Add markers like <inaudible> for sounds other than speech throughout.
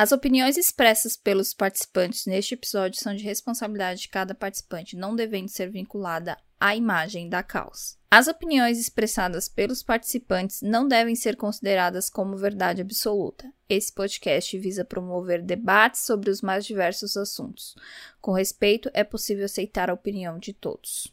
As opiniões expressas pelos participantes neste episódio são de responsabilidade de cada participante, não devendo ser vinculada à imagem da causa. As opiniões expressadas pelos participantes não devem ser consideradas como verdade absoluta. Esse podcast visa promover debates sobre os mais diversos assuntos. Com respeito, é possível aceitar a opinião de todos.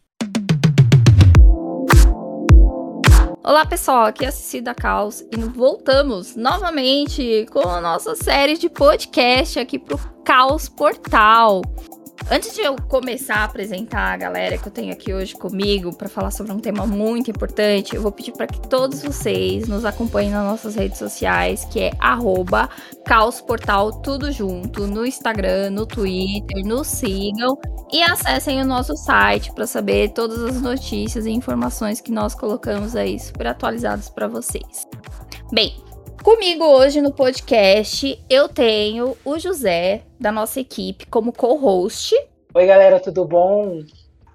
Olá pessoal, aqui é a Cici da Caos e voltamos novamente com a nossa série de podcast aqui pro Caos Portal. Antes de eu começar a apresentar a galera que eu tenho aqui hoje comigo para falar sobre um tema muito importante, eu vou pedir para que todos vocês nos acompanhem nas nossas redes sociais, que é @caosportal tudo junto, no Instagram, no Twitter, nos sigam e acessem o nosso site para saber todas as notícias e informações que nós colocamos aí super atualizados para vocês. Bem, Comigo hoje no podcast eu tenho o José, da nossa equipe, como co-host. Oi, galera, tudo bom?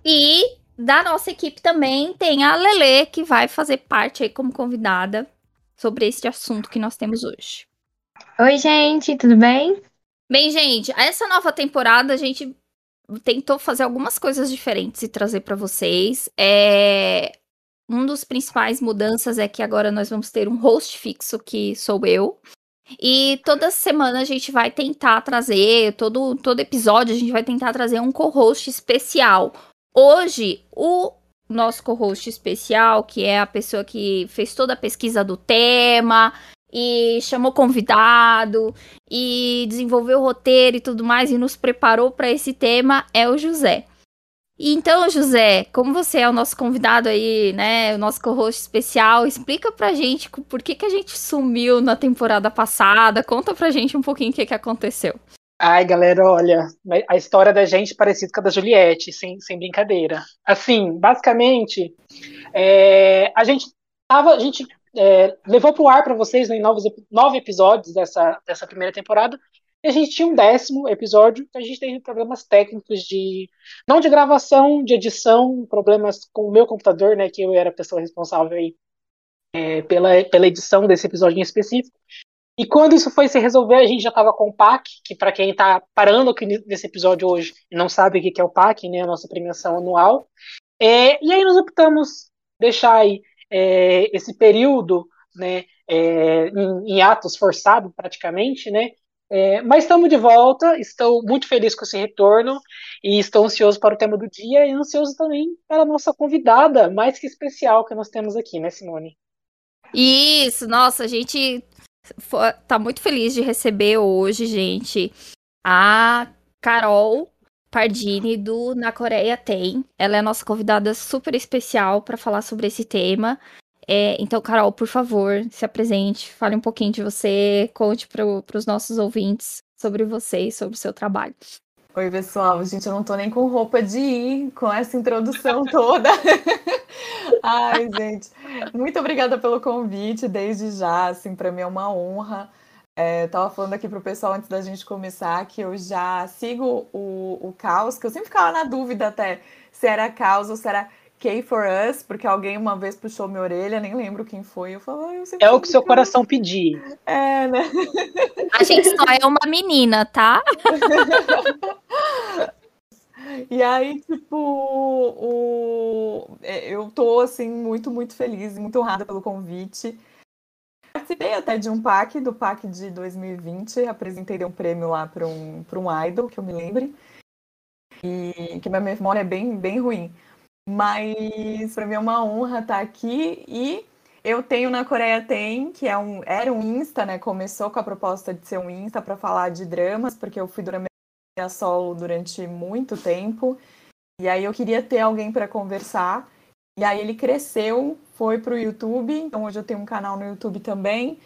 E da nossa equipe também tem a Lele, que vai fazer parte aí como convidada sobre esse assunto que nós temos hoje. Oi, gente, tudo bem? Bem, gente, essa nova temporada a gente tentou fazer algumas coisas diferentes e trazer para vocês. É, um dos principais mudanças é que agora nós vamos ter um host fixo, que sou eu. E toda semana a gente vai tentar trazer, todo, todo episódio a gente vai tentar trazer um co-host especial. Hoje, o nosso co-host especial, que é a pessoa que fez toda a pesquisa do tema e chamou convidado e desenvolveu o roteiro e tudo mais e nos preparou para esse tema, é o José. Então, José, como você é o nosso convidado aí, né, o nosso co-host especial, explica pra gente por que, que a gente sumiu na temporada passada, conta pra gente um pouquinho o que, que aconteceu. Ai, galera, olha, a história da gente é parecida com a da Juliette, sem, sem brincadeira. Assim, basicamente, é, a gente tava, a gente é, levou pro ar para vocês né, em novos, nove episódios dessa, dessa primeira temporada, e a gente tinha um décimo episódio, a gente teve problemas técnicos de. não de gravação, de edição, problemas com o meu computador, né? Que eu era a pessoa responsável aí é, pela, pela edição desse episódio em específico. E quando isso foi se resolver, a gente já estava com o PAC, que para quem está parando aqui nesse episódio hoje e não sabe o que é o PAC, né, a nossa premiação anual. É, e aí nós optamos deixar aí é, esse período né, é, em, em, atos forçado praticamente, né, é, mas estamos de volta, estou muito feliz com esse retorno e estou ansioso para o tema do dia e ansioso também para nossa convidada mais que especial que nós temos aqui, né, Simone? Isso, nossa, a gente tá muito feliz de receber hoje, gente, a Carol Pardini do Na Coreia Tem. Ela é a nossa convidada super especial para falar sobre esse tema. É, então, Carol, por favor, se apresente, fale um pouquinho de você, conte para os nossos ouvintes sobre você e sobre o seu trabalho. Oi, pessoal. Gente, eu não tô nem com roupa de ir com essa introdução <laughs> toda. Ai, gente, muito obrigada pelo convite desde já. Assim, para mim é uma honra. É, tava falando aqui pro pessoal antes da gente começar que eu já sigo o, o Caos, que eu sempre ficava na dúvida até se era Caos ou se era K for Us, porque alguém uma vez puxou minha orelha, nem lembro quem foi. Eu falei, eu É o que seu coração pedir. É, né? A gente só é uma menina, tá? <laughs> E aí, tipo, o... É, eu tô, assim, muito, muito feliz e muito honrada pelo convite. Participei até de um PAC, do PAC de 2020, apresentei um prêmio lá para um, um idol, que eu me lembre, e que minha memória é bem, bem ruim. Mas para mim é uma honra estar aqui e eu tenho na Coreia Tem, que é um, era um Insta, né? Começou com a proposta de ser um Insta para falar de dramas, porque eu fui drama solo durante muito tempo. E aí eu queria ter alguém para conversar. E aí ele cresceu, foi para o YouTube. Então hoje eu tenho um canal no YouTube também.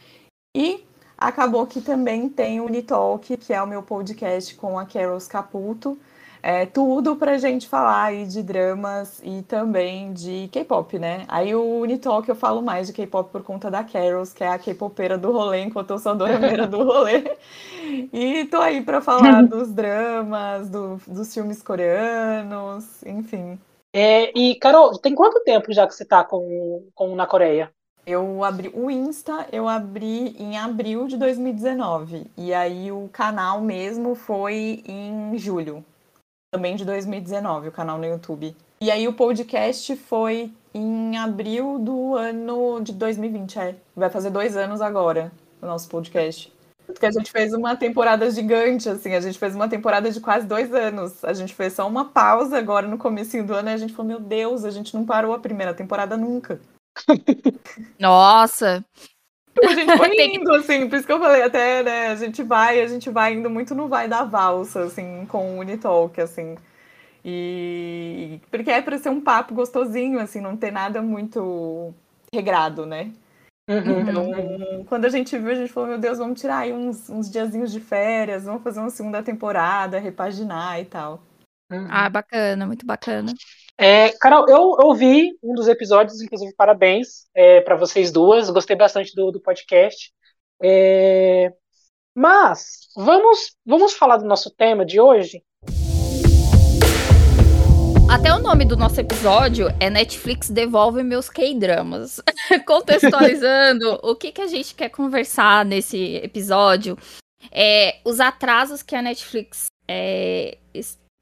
E acabou que também tem o Unitalk, que é o meu podcast com a Carol Caputo é, tudo pra gente falar aí de dramas e também de K-pop, né? Aí o Unitalk eu falo mais de K-pop por conta da Carols, que é a K-popeira do rolê, enquanto eu sou a dorameira do rolê. <laughs> E tô aí pra falar dos dramas, do, dos filmes coreanos, enfim. É, e, Carol, tem quanto tempo já que você tá com, com Na Coreia? Eu abri o Insta, eu abri em abril de 2019. E aí o canal mesmo foi em julho, também de 2019, o canal no YouTube. E aí o podcast foi em abril do ano de 2020, é. Vai fazer dois anos agora, o nosso podcast. Porque a gente fez uma temporada gigante, assim, a gente fez uma temporada de quase dois anos. A gente fez só uma pausa agora no começo do ano e a gente falou, meu Deus, a gente não parou a primeira temporada nunca. <laughs> Nossa! A gente foi indo, assim, por isso que eu falei até, né, a gente vai, a gente vai indo muito no vai da valsa, assim, com o Unitalk, assim. E porque é para ser um papo gostosinho, assim, não ter nada muito regrado, né? Uhum, então, quando a gente viu, a gente falou, meu Deus, vamos tirar aí uns, uns diazinhos de férias, vamos fazer uma segunda temporada, repaginar e tal. Uhum. Ah, bacana, muito bacana. É, Carol, eu ouvi um dos episódios, inclusive parabéns é, para vocês duas, gostei bastante do, do podcast. É, mas vamos, vamos falar do nosso tema de hoje. Até o nome do nosso episódio é Netflix devolve meus K-dramas. <laughs> Contextualizando o que, que a gente quer conversar nesse episódio é os atrasos que a Netflix é,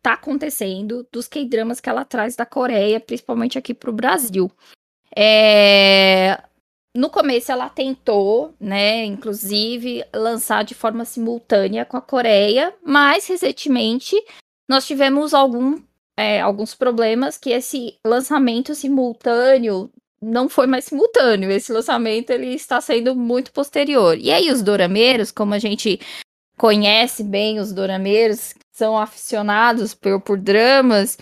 tá acontecendo dos K-dramas que ela traz da Coreia, principalmente aqui pro Brasil. É... No começo ela tentou, né, inclusive, lançar de forma simultânea com a Coreia, mas recentemente nós tivemos algum, é, alguns problemas que esse lançamento simultâneo não foi mais simultâneo. Esse lançamento ele está sendo muito posterior. E aí os dorameiros, como a gente conhece bem os dorameiros, são aficionados por, por dramas,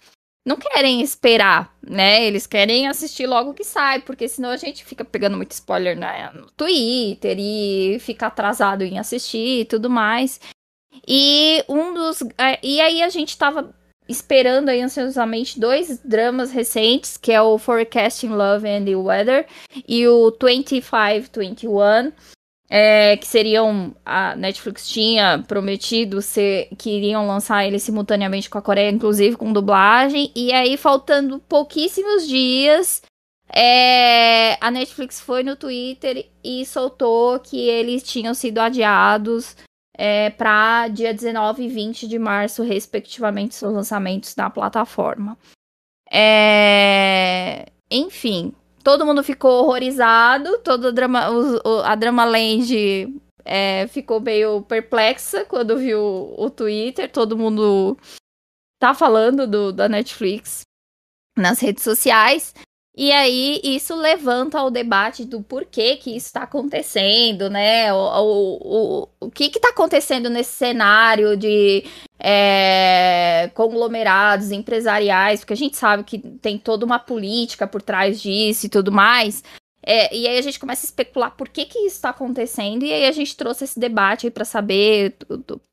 não querem esperar, né? Eles querem assistir logo que sai, porque senão a gente fica pegando muito spoiler né? no Twitter e fica atrasado em assistir e tudo mais. E um dos. E aí a gente tava esperando aí ansiosamente dois dramas recentes, que é o Forecasting Love and the Weather e o 2521 é, que seriam. A Netflix tinha prometido ser que iriam lançar ele simultaneamente com a Coreia, inclusive com dublagem. E aí, faltando pouquíssimos dias, é, a Netflix foi no Twitter e soltou que eles tinham sido adiados é, para dia 19 e 20 de março, respectivamente, seus lançamentos na plataforma. É, enfim, todo mundo ficou horrorizado, todo o drama, o, a Dramaland é, ficou meio perplexa quando viu o Twitter, todo mundo tá falando do, da Netflix nas redes sociais. E aí isso levanta o debate do porquê que isso está acontecendo, né? O, o, o, o que está acontecendo nesse cenário de é, conglomerados empresariais, porque a gente sabe que tem toda uma política por trás disso e tudo mais. É, e aí a gente começa a especular por que que isso está acontecendo e aí a gente trouxe esse debate para saber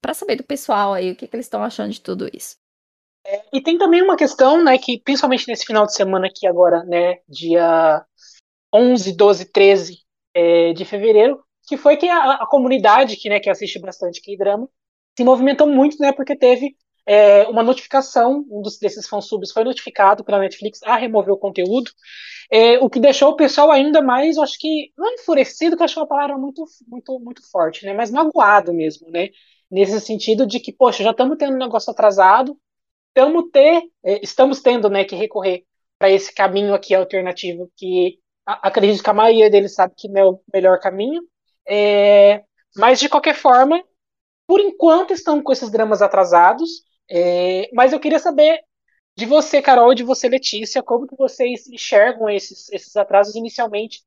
para saber do pessoal aí o que, que eles estão achando de tudo isso. É, e tem também uma questão, né, que principalmente nesse final de semana aqui agora, né, dia 11, 12, 13 é, de fevereiro, que foi que a, a comunidade que, né, que assiste bastante K-drama se movimentou muito, né, porque teve é, uma notificação, um dos, desses fansubs foi notificado pela Netflix a remover o conteúdo, é, o que deixou o pessoal ainda mais, acho que, não enfurecido, que acho uma palavra muito, muito, muito forte, né, mas magoado mesmo, né, nesse sentido de que, poxa, já estamos tendo um negócio atrasado, estamos ter, é, estamos tendo né, que recorrer para esse caminho aqui alternativo que acredito que a maioria deles sabe que não é o melhor caminho. É, mas de qualquer forma, por enquanto estamos com esses dramas atrasados. É, mas eu queria saber de você, Carol, e de você, Letícia, como que vocês enxergam esses, esses atrasos inicialmente,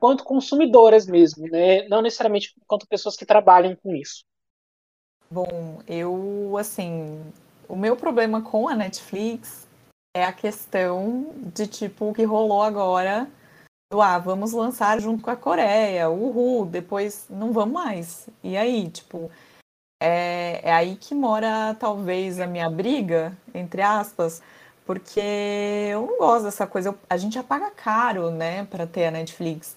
quanto consumidoras mesmo, né? Não necessariamente quanto pessoas que trabalham com isso. Bom, eu assim o meu problema com a Netflix é a questão de tipo o que rolou agora do ah, vamos lançar junto com a Coreia, uhul, depois não vamos mais. E aí, tipo, é, é aí que mora talvez a minha briga, entre aspas, porque eu não gosto dessa coisa. Eu, a gente já paga caro, né, para ter a Netflix.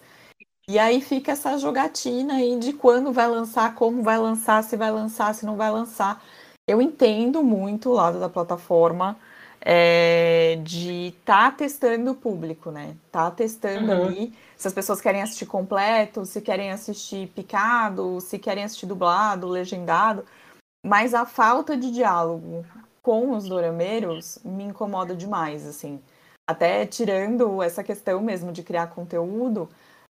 E aí fica essa jogatina aí de quando vai lançar, como vai lançar, se vai lançar, se não vai lançar. Eu entendo muito o lado da plataforma. é, de estar tá testando o público, né? Tá testando uhum. ali se as pessoas querem assistir completo, se querem assistir picado, se querem assistir dublado, legendado. Mas a falta de diálogo com os dorameiros me incomoda demais, assim. Até tirando essa questão mesmo de criar conteúdo,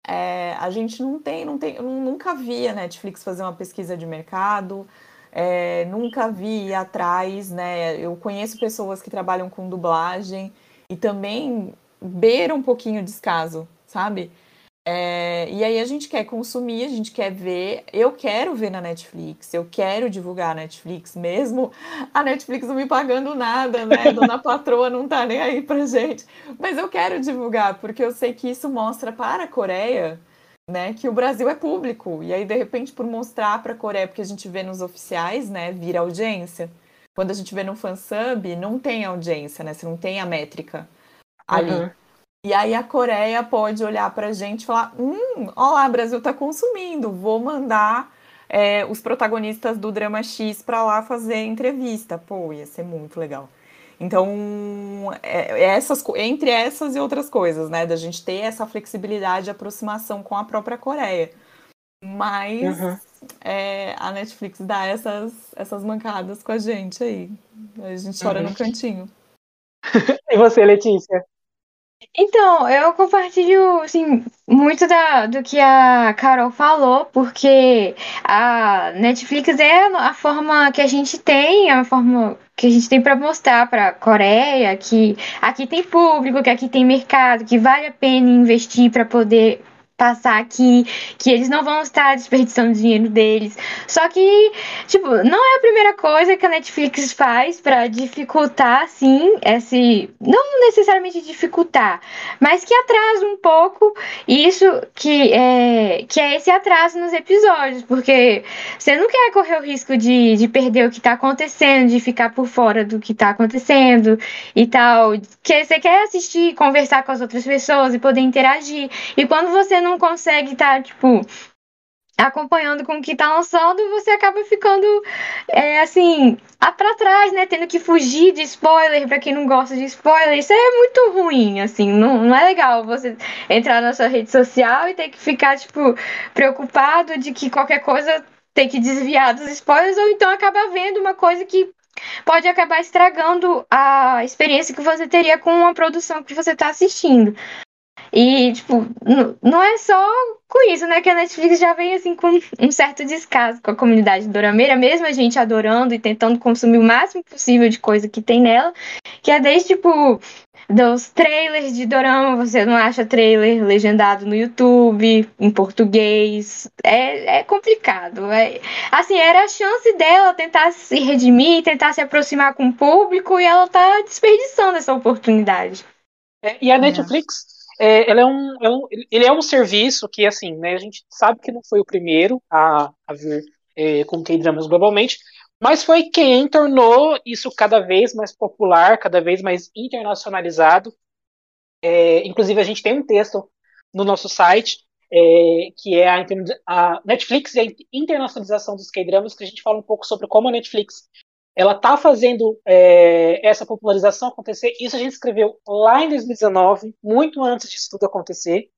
é, a gente não tem, não tem, eu nunca vi a Netflix fazer uma pesquisa de mercado, é, nunca vi ir atrás, né? Eu conheço pessoas que trabalham com dublagem e também beira um pouquinho de descaso, sabe? É, e aí a gente quer consumir, a gente quer ver. Eu quero ver na Netflix, eu quero divulgar a Netflix, mesmo a Netflix não me pagando nada, né? <laughs> Dona Patroa não tá nem aí pra gente. Mas eu quero divulgar, porque eu sei que isso mostra para a Coreia né, que o Brasil é público. E aí, de repente, por mostrar para a Coreia, porque a gente vê nos oficiais, né, vira audiência. Quando a gente vê no fansub, não tem audiência, né? Você não tem a métrica ali. Uhum. E aí a Coreia pode olhar para a gente e falar: hum, olha lá, o Brasil está consumindo, vou mandar é, os protagonistas do drama X para lá fazer entrevista. Pô, ia ser muito legal. Então, é, é, essas, entre essas e outras coisas, né? Da gente ter essa flexibilidade de aproximação com a própria Coreia. Mas uhum. é, a Netflix dá essas, essas mancadas com a gente aí. A gente chora uhum. no cantinho. <laughs> e você, Letícia? Então, eu compartilho, assim, muito da, do que a Carol falou, porque a Netflix é a forma que a gente tem, a forma que a gente tem para mostrar para a Coreia que aqui tem público, que aqui tem mercado, que vale a pena investir para poder passar aqui, que eles não vão estar desperdiçando dinheiro deles. Só que, tipo, não é a primeira coisa que a Netflix faz para dificultar, assim, esse. Não necessariamente dificultar, mas que atrasa um pouco isso que é, que é esse atraso nos episódios, porque você não quer correr o risco de, de perder o que tá acontecendo, de ficar por fora do que tá acontecendo e tal. Que você quer assistir, conversar com as outras pessoas e poder interagir. E quando você não consegue estar, tá, tipo, acompanhando com o que tá lançando, você acaba ficando, é, assim, para trás, né? Tendo que fugir de spoiler, para quem não gosta de spoiler. Isso é muito ruim, assim. Não, não é legal você entrar na sua rede social e ter que ficar, tipo, preocupado de que qualquer coisa tem que desviar dos spoilers, ou então acaba vendo uma coisa que pode acabar estragando a experiência que você teria com uma produção que você está assistindo. E, tipo, não é só com isso, né? Que a Netflix já vem, assim, com um certo descaso com a comunidade dorameira, mesmo a gente adorando e tentando consumir o máximo possível de coisa que tem nela, que é desde, tipo, dos trailers de dorama, você não acha trailer legendado no YouTube, em português, é, é complicado. É, assim, era a chance dela tentar se redimir, tentar se aproximar com o público, e ela tá desperdiçando essa oportunidade. É, e a Netflix é, ele, é um, é um, ele é um serviço que, assim, né, a gente sabe que não foi o primeiro a, a vir é, com K-dramas globalmente, mas foi quem tornou isso cada vez mais popular, cada vez mais internacionalizado. É, inclusive, a gente tem um texto no nosso site é, que é a, a, Netflix e a internacionalização dos K-dramas, que a gente fala um pouco sobre como a Netflix ela está fazendo é, essa popularização acontecer. Isso a gente escreveu lá em 2019, muito antes disso tudo acontecer.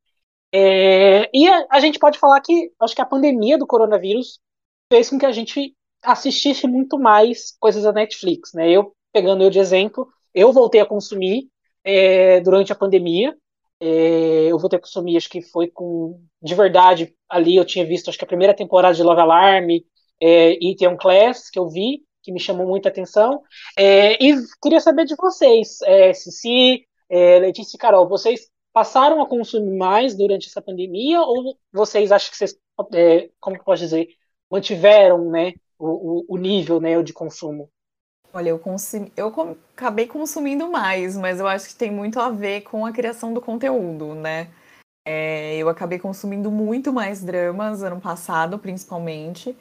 É, e a, a, gente pode falar que acho que a pandemia do coronavírus fez com que a gente assistisse muito mais coisas da Netflix. Né? Eu, pegando eu de exemplo, eu voltei a consumir é, durante a pandemia. É, eu voltei a consumir, acho que foi com. De verdade, ali eu tinha visto, acho que a primeira temporada de Love Alarm é, e Theon Class, que eu vi que me chamou muita atenção. É, e queria saber de vocês, é, Cici, é, Letícia e Carol, vocês passaram a consumir mais durante essa pandemia ou vocês acham que vocês, é, como pode dizer, mantiveram né, o, o, nível né, de consumo? Olha, eu, consumi, eu acabei consumindo mais, mas eu acho que tem muito a ver com a criação do conteúdo, né? É, eu acabei consumindo muito mais dramas ano passado, principalmente.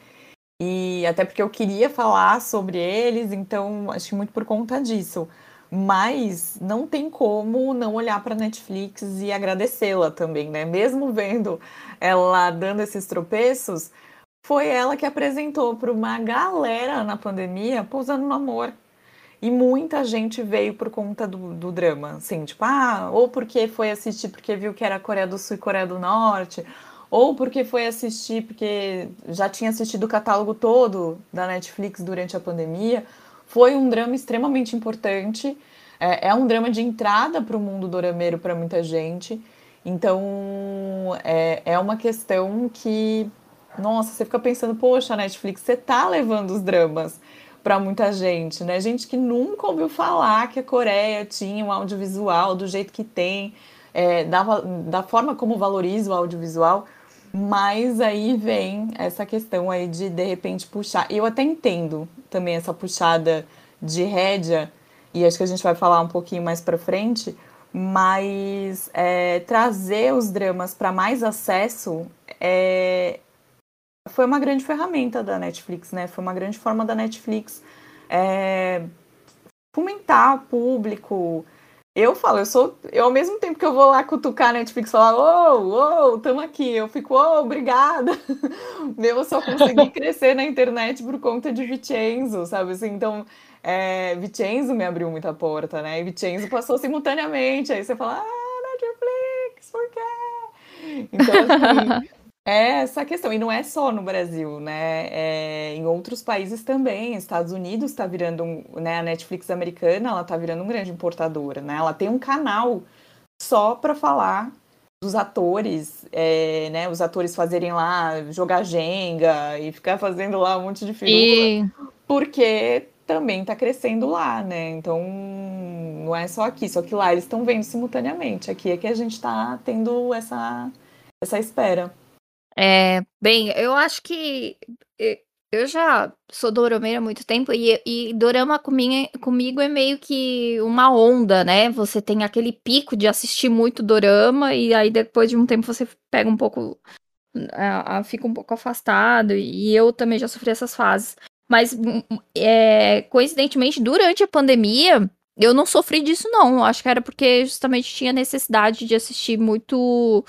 E até porque eu queria falar sobre eles, então acho muito por conta disso. Mas não tem como não olhar para Netflix e agradecê-la também, né? Mesmo vendo ela dando esses tropeços, foi ela que apresentou para uma galera na pandemia Pousando no Amor. E muita gente veio por conta do, do drama, assim, tipo, ah, ou porque foi assistir porque viu que era Coreia do Sul e Coreia do Norte, ou porque foi assistir porque já tinha assistido o catálogo todo da Netflix durante a pandemia. Foi um drama extremamente importante. É, é um drama de entrada para o mundo dorameiro para muita gente. Então, é, é uma questão que, nossa, você fica pensando, poxa, Netflix, você tá levando os dramas para muita gente, né? Gente que nunca ouviu falar que a Coreia tinha um audiovisual do jeito que tem, é, da, da forma como valoriza o audiovisual, mas aí vem essa questão aí de de repente puxar. Eu até entendo também essa puxada de rédea, e acho que a gente vai falar um pouquinho mais para frente, mas é, trazer os dramas para mais acesso é, foi uma grande ferramenta da Netflix, né? Foi uma grande forma da Netflix é, fomentar público. Eu falo, eu sou. Eu, ao mesmo tempo que eu vou lá cutucar a Netflix e falar, ô, ô, tamo aqui, eu fico, ô, obrigada. <laughs> eu só consegui <laughs> crescer na internet por conta de Vicenzo, sabe? Assim, então, é, Vicenzo me abriu muita porta, né? E Vicenzo passou simultaneamente. Aí você fala, ah, Netflix, por quê? Então, assim. <laughs> É essa questão, e não é só no Brasil, né? É, em outros países também. Estados Unidos está virando, um, né? A Netflix americana, ela está virando um grande importadora, né? Ela tem um canal só para falar dos atores, é, né? Os atores fazerem lá, jogar Jenga e ficar fazendo lá um monte de filme. E... Porque também está crescendo lá, né? Então, não é só aqui, só que lá eles estão vendo simultaneamente. Aqui é que a gente está tendo essa, essa espera. É, bem, eu acho que eu já sou dorameira há muito tempo e, e dorama comigo, comigo é meio que uma onda, né? Você tem aquele pico de assistir muito dorama e aí depois de um tempo você pega um pouco, uh, fica um pouco afastado e eu também já sofri essas fases. Mas, hum, hum, é, coincidentemente, durante a pandemia, eu não sofri disso, não. Acho que era porque justamente tinha necessidade de assistir muito,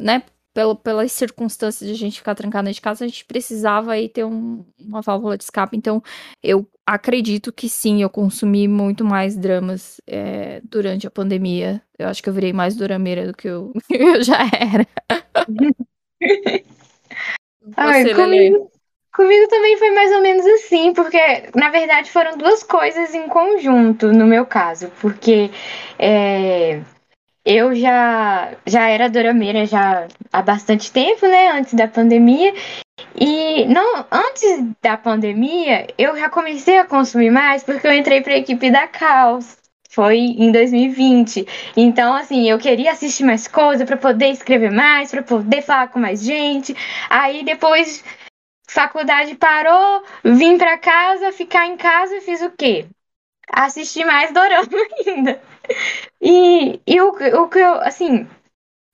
né? Pelo, pelas circunstâncias de a gente ficar trancado dentro de casa, a gente precisava aí ter um, uma válvula de escape. Então, eu acredito que sim, eu consumi muito mais dramas é, durante a pandemia. Eu acho que eu virei mais durameira do que eu, <laughs> eu já era. <laughs> Ai, comigo, comigo também foi mais ou menos assim, porque na verdade foram duas coisas em conjunto no meu caso, porque é, eu já, já era dorameira já há bastante tempo, né? Antes da pandemia. E não, antes da pandemia, eu já comecei a consumir mais porque eu entrei para a equipe da Caos. Foi em 2020. Então, assim, eu queria assistir mais coisa para poder escrever mais, para poder falar com mais gente. Aí depois faculdade parou, vim para casa, ficar em casa, fiz o quê? Assistir mais dorama <laughs> ainda. E, e o, o que eu, assim,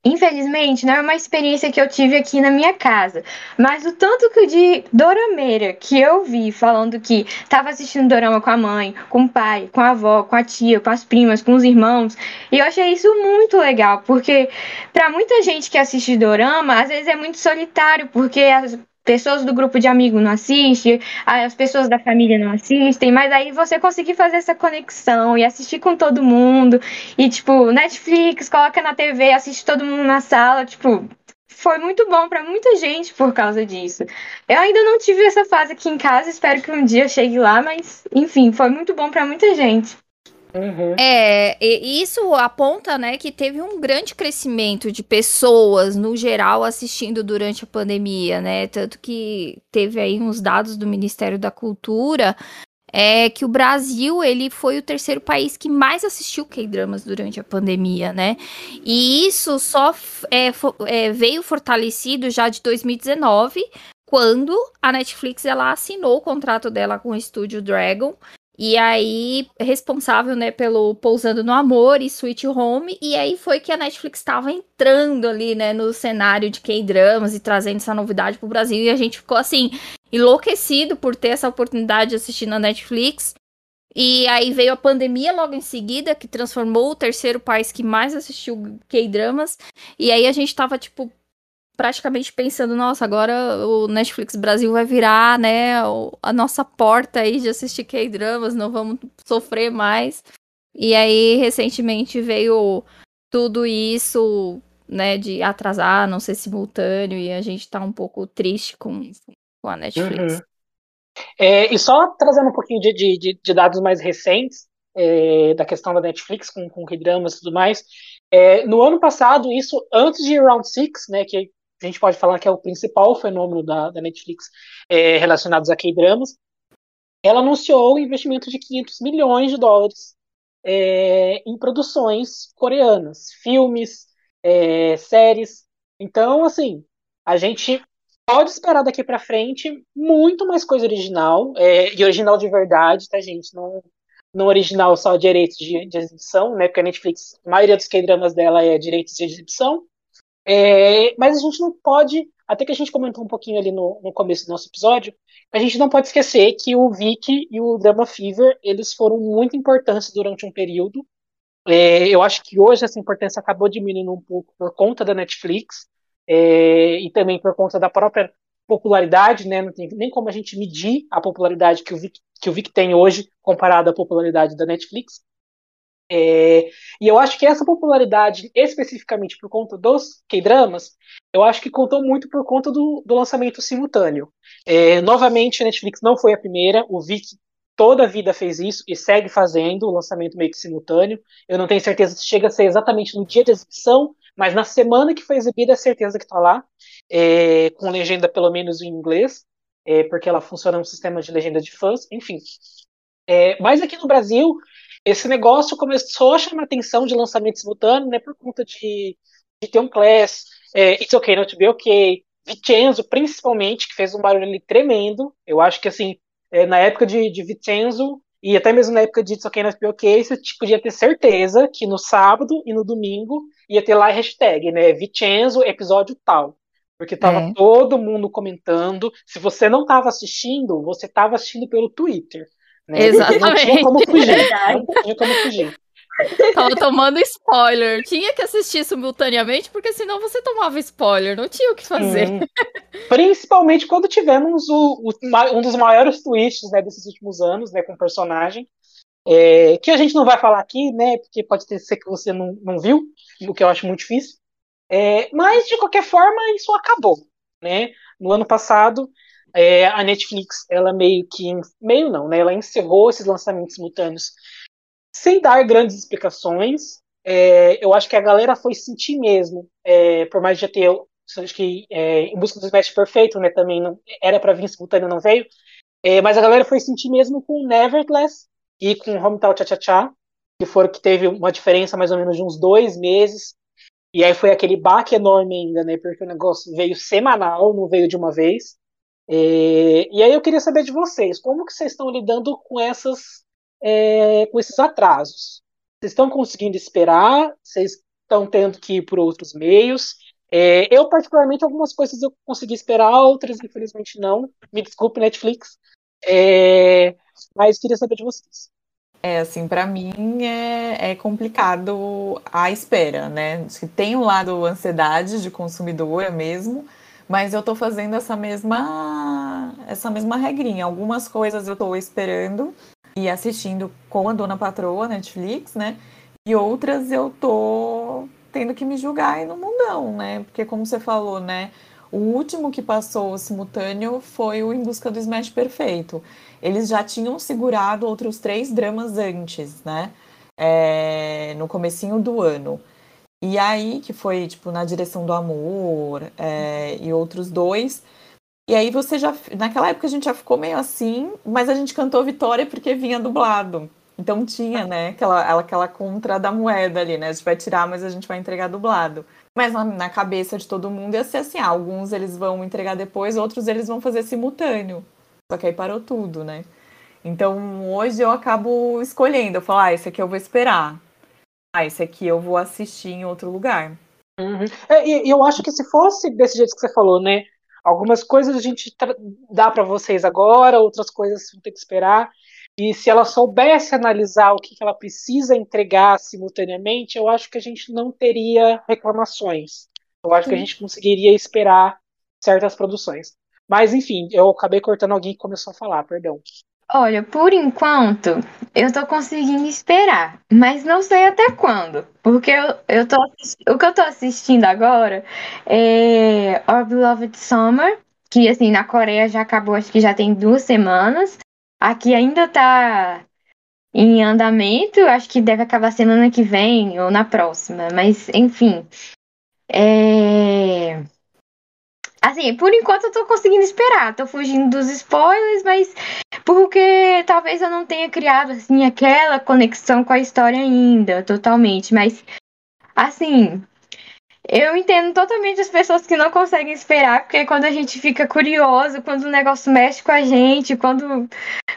Infelizmente, não é uma experiência que eu tive aqui na minha casa. Mas o tanto que de dorameira que eu vi falando que estava assistindo dorama com a mãe, com o pai, com a avó, com a tia, com as primas, com os irmãos. E eu achei isso muito legal, porque para muita gente que assiste dorama, às vezes é muito solitário, porque as pessoas do grupo de amigos não assistem, as pessoas da família não assistem, mas aí você conseguir fazer essa conexão e assistir com todo mundo, e tipo, Netflix, coloca na TV, assiste todo mundo na sala, tipo, foi muito bom para muita gente por causa disso. Eu ainda não tive essa fase aqui em casa, espero que um dia chegue lá, mas enfim, foi muito bom para muita gente. Uhum. É, isso aponta, né, que teve um grande crescimento de pessoas no geral assistindo durante a pandemia, né? Tanto que teve aí uns dados do Ministério da Cultura é que o Brasil ele foi o terceiro país que mais assistiu K-dramas durante a pandemia, né? E isso só é, é, veio fortalecido já de 2019, quando a Netflix ela assinou o contrato dela com o estúdio Dragon e aí, responsável, né, pelo Pousando no Amor e Sweet Home. E aí foi que a Netflix estava entrando ali, né, no cenário de K-dramas e trazendo essa novidade pro Brasil. E a gente ficou, assim, enlouquecido por ter essa oportunidade de assistir na Netflix. E aí veio a pandemia logo em seguida, que transformou o terceiro país que mais assistiu K-dramas. E aí a gente tava, tipo, praticamente pensando, nossa, agora o Netflix Brasil vai virar, né, a nossa porta aí de assistir K-dramas, não vamos sofrer mais. E aí, recentemente veio tudo isso, né, de atrasar, não ser simultâneo, e a gente tá um pouco triste com, com a Netflix. Uhum. É, e só trazendo um pouquinho de, de, de dados mais recentes, é, da questão da Netflix com, com K-dramas e tudo mais, é, no ano passado, isso antes de Round Six, né, que a gente pode falar que é o principal fenômeno da, da Netflix é, relacionados a K-dramas, ela anunciou um investimento de 500 milhões de dólares é, em produções coreanas, filmes, é, séries. Então, assim, a gente pode esperar daqui para frente muito mais coisa original, é, e original de verdade, tá, gente? Não, não original só direitos de, de exibição, né? Porque a Netflix, a maioria dos K-dramas dela é direitos de exibição. É, mas a gente não pode, até que a gente comentou um pouquinho ali no, no começo do nosso episódio, a gente não pode esquecer que o Vic e o Drama Fever, eles foram muito importantes durante um período. É, eu acho que hoje essa importância acabou diminuindo um pouco por conta da Netflix é, e também por conta da própria popularidade, né? Não tem nem como a gente medir a popularidade que o Vic, que o Vic tem hoje comparada à popularidade da Netflix. É, e eu acho que essa popularidade, especificamente por conta dos K-dramas, eu acho que contou muito por conta do, do lançamento simultâneo. É, novamente, a Netflix não foi a primeira, o Vic toda a vida fez isso e segue fazendo o lançamento meio que simultâneo. Eu não tenho certeza se chega a ser exatamente no dia de exibição, mas na semana que foi exibida, é certeza que está lá, é, com legenda pelo menos em inglês, é, porque ela funciona no sistema de legenda de fãs, enfim. É, mas aqui no Brasil, esse negócio começou a chamar atenção de lançamento simultâneo, né, por conta de, de ter um Class, é, It's Okay Not to Be Okay, Vincenzo, principalmente, que fez um barulho ali tremendo. Eu acho que, assim, é, na época de, de Vincenzo, e até mesmo na época de It's Okay Not to Be Okay, você tipo, podia ter certeza que no sábado e no domingo ia ter lá a hashtag, né, Vincenzo, episódio tal. Porque tava é. todo mundo comentando. Se você não estava assistindo, você estava assistindo pelo Twitter. Né? Exatamente. Não tinha como fugir. Não tinha como fugir. Tava tomando spoiler. Tinha que assistir simultaneamente, porque senão você tomava spoiler. Não tinha o que fazer. Hum. Principalmente quando tivemos o, o, um dos maiores twists né, desses últimos anos, né, com o personagem. É, que a gente não vai falar aqui, né? Porque pode ter ser que você não, não viu, o que eu acho muito difícil. É, mas, de qualquer forma, isso acabou. Né? No ano passado, é, a Netflix, ela meio que. Meio não, né? Ela encerrou esses lançamentos simultâneos sem dar grandes explicações. É, eu acho que a galera foi sentir mesmo, é, por mais de já ter. Acho que é, Em Busca do Smash Perfeito, né? Também não, era para vir simultâneo, não veio. É, mas a galera foi sentir mesmo com Nevertheless e com Hometown Cha Cha Cha, que foram que teve uma diferença mais ou menos de uns dois meses. E aí foi aquele baque enorme ainda, né? Porque o negócio veio semanal, não veio de uma vez. É, e aí eu queria saber de vocês, como que vocês estão lidando com essas, é, com esses atrasos? Vocês estão conseguindo esperar? Vocês estão tendo que ir por outros meios? É, eu, particularmente, algumas coisas eu consegui esperar, outras, infelizmente, não. Me desculpe, Netflix. É, mas queria saber de vocês. É, assim, para mim é, é complicado a espera, né? Tem um lado ansiedade de consumidora mesmo, mas eu tô fazendo essa mesma essa mesma regrinha. Algumas coisas eu tô esperando e assistindo com a dona patroa Netflix, né? E outras eu tô tendo que me julgar aí no mundão, né? Porque como você falou, né? O último que passou simultâneo foi o Em Busca do Smash Perfeito. Eles já tinham segurado outros três dramas antes, né? É, no comecinho do ano. E aí, que foi, tipo, Na Direção do Amor é, e outros dois. E aí você já. Naquela época a gente já ficou meio assim, mas a gente cantou Vitória porque vinha dublado. Então tinha, né, aquela, aquela contra da moeda ali, né? A gente vai tirar, mas a gente vai entregar dublado. Mas na, na, cabeça de todo mundo ia ser assim: ah, alguns eles vão entregar depois, outros eles vão fazer simultâneo. Só que aí parou tudo, né? Então hoje eu acabo escolhendo. Eu falo, ah, esse aqui eu vou esperar. Ah, esse aqui eu vou assistir em outro lugar. Uhum. É, e eu acho que se fosse desse jeito que você falou, né? Algumas coisas a gente dá para vocês agora, outras coisas vão ter que esperar. E se ela soubesse analisar o que ela precisa entregar simultaneamente, eu acho que a gente não teria reclamações. Eu acho que a gente conseguiria esperar certas produções. Mas, enfim, eu acabei cortando alguém que começou a falar, perdão. Olha, por enquanto, eu tô conseguindo esperar, mas não sei até quando. Porque eu, eu tô, o que eu tô assistindo agora é Our Beloved Summer, que assim, na Coreia já acabou, acho que já tem duas semanas. Aqui ainda tá em andamento, acho que deve acabar semana que vem ou na próxima, mas enfim. É... Assim, por enquanto eu tô conseguindo esperar, tô fugindo dos spoilers, mas porque talvez eu não tenha criado assim aquela conexão com a história ainda, totalmente, mas assim, eu entendo totalmente as pessoas que não conseguem esperar, porque quando a gente fica curioso, quando o negócio mexe com a gente, quando,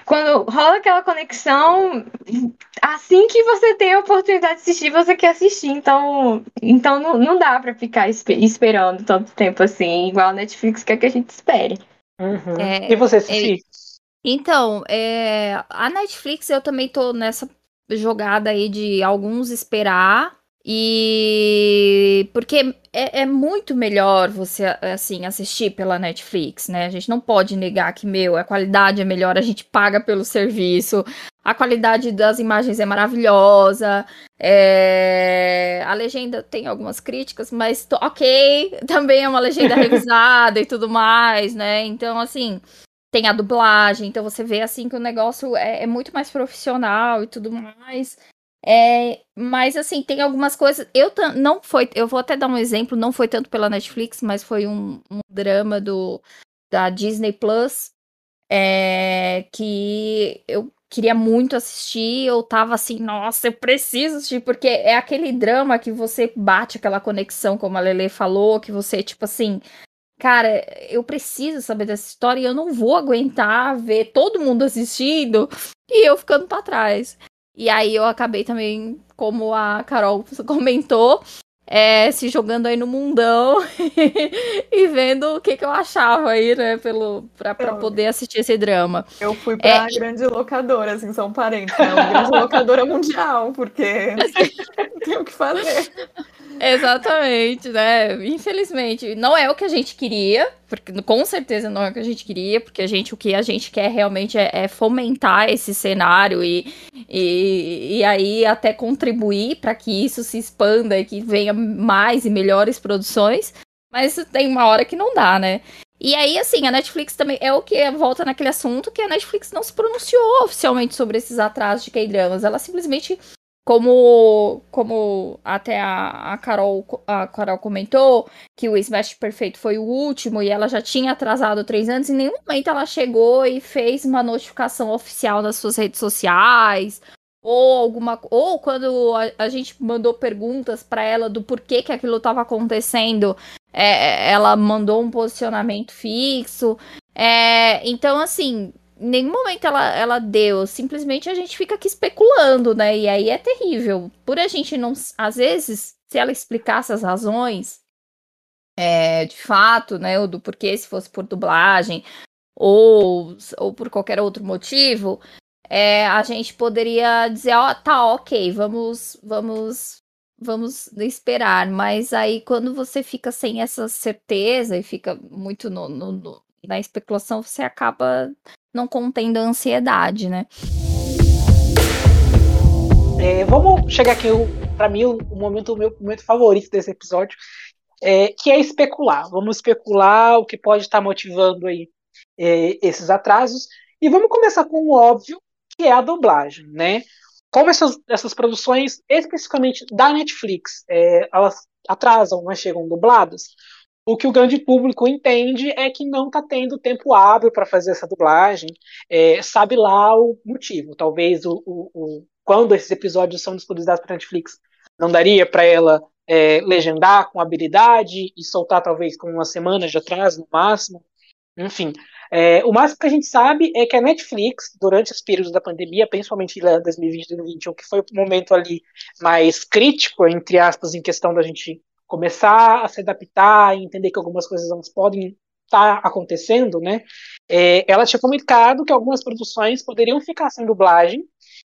quando rola aquela conexão, assim que você tem a oportunidade de assistir, você quer assistir. Então, então não, não dá para ficar esperando tanto tempo assim, igual a Netflix quer que a gente espere. Uhum. É, e você, Cici? É, então, é, a Netflix eu também tô nessa jogada aí de alguns esperar e porque é, é, muito melhor você assim assistir pela Netflix, né? A gente não pode negar que meu a qualidade é melhor, a gente paga pelo serviço, a qualidade das imagens é maravilhosa, é... a legenda tem algumas críticas, mas ok, <laughs> também é uma legenda revisada e tudo mais, né? Então assim tem a dublagem, então você vê assim que o negócio é, é muito mais profissional e tudo mais. É, mas assim, tem algumas coisas. Eu não foi. Eu vou até dar um exemplo, não foi tanto pela Netflix, mas foi um, um drama do da Disney Plus. É, que eu queria muito assistir, eu tava assim, nossa, eu preciso assistir, porque é aquele drama que você bate aquela conexão, como a Lele falou, que você, tipo assim, cara, eu preciso saber dessa história e eu não vou aguentar ver todo mundo assistindo e eu ficando para trás. E aí eu acabei também, como a Carol <laughs> comentou, é, se jogando aí no mundão <laughs> e vendo o que, que eu achava aí, né, pelo, pra, pra poder assistir esse drama. Eu fui pra é... grande locadora, assim, são parentes, né? Uma grande locadora mundial, porque <laughs> não tem o que fazer. Exatamente, né? Infelizmente, não é o que a gente queria, porque com certeza não é o que a gente queria, porque a gente o que a gente quer realmente é, é fomentar esse cenário e, e, e aí até contribuir para que isso se expanda e que venha mais e melhores produções. Mas tem uma hora que não dá, né? E aí, assim, a Netflix também é o que volta naquele assunto que a Netflix não se pronunciou oficialmente sobre esses atrasos de K-dramas. Ela simplesmente como, como até a, a, Carol, a Carol comentou, que o Smash Perfeito foi o último e ela já tinha atrasado três anos, em nenhum momento ela chegou e fez uma notificação oficial nas suas redes sociais, ou alguma ou quando a, a gente mandou perguntas para ela do porquê que aquilo estava acontecendo, é, ela mandou um posicionamento fixo. É, então, assim, nenhum momento ela, ela deu, simplesmente a gente fica aqui especulando, né? E aí é terrível. Por a gente não. Às vezes, se ela explicasse as razões, é, de fato, né? Ou do porquê, se fosse por dublagem, ou, ou por qualquer outro motivo, é, a gente poderia dizer, ó, oh, tá, ok, vamos, vamos, vamos esperar. Mas aí, quando você fica sem essa certeza e fica muito no, no, no na especulação, você acaba não contendo a ansiedade, né? É, vamos chegar aqui, para mim, o, momento, o meu momento favorito desse episódio, é, que é especular. Vamos especular o que pode estar motivando aí é, esses atrasos. E vamos começar com o óbvio, que é a dublagem, né? Como essas, essas produções, especificamente da Netflix, é, elas atrasam, mas chegam dubladas, o que o grande público entende é que não está tendo tempo hábil para fazer essa dublagem, é, sabe lá o motivo. Talvez o, o, o, quando esses episódios são disponibilizados para Netflix, não daria para ela é, legendar com habilidade e soltar talvez com uma semana de atraso no máximo. Enfim, é, o máximo que a gente sabe é que a Netflix, durante os períodos da pandemia, principalmente em 2020 e 2021, que foi o momento ali mais crítico, entre aspas, em questão da gente começar a se adaptar e entender que algumas coisas podem estar tá acontecendo, né? É, ela tinha comunicado que algumas produções poderiam ficar sem dublagem,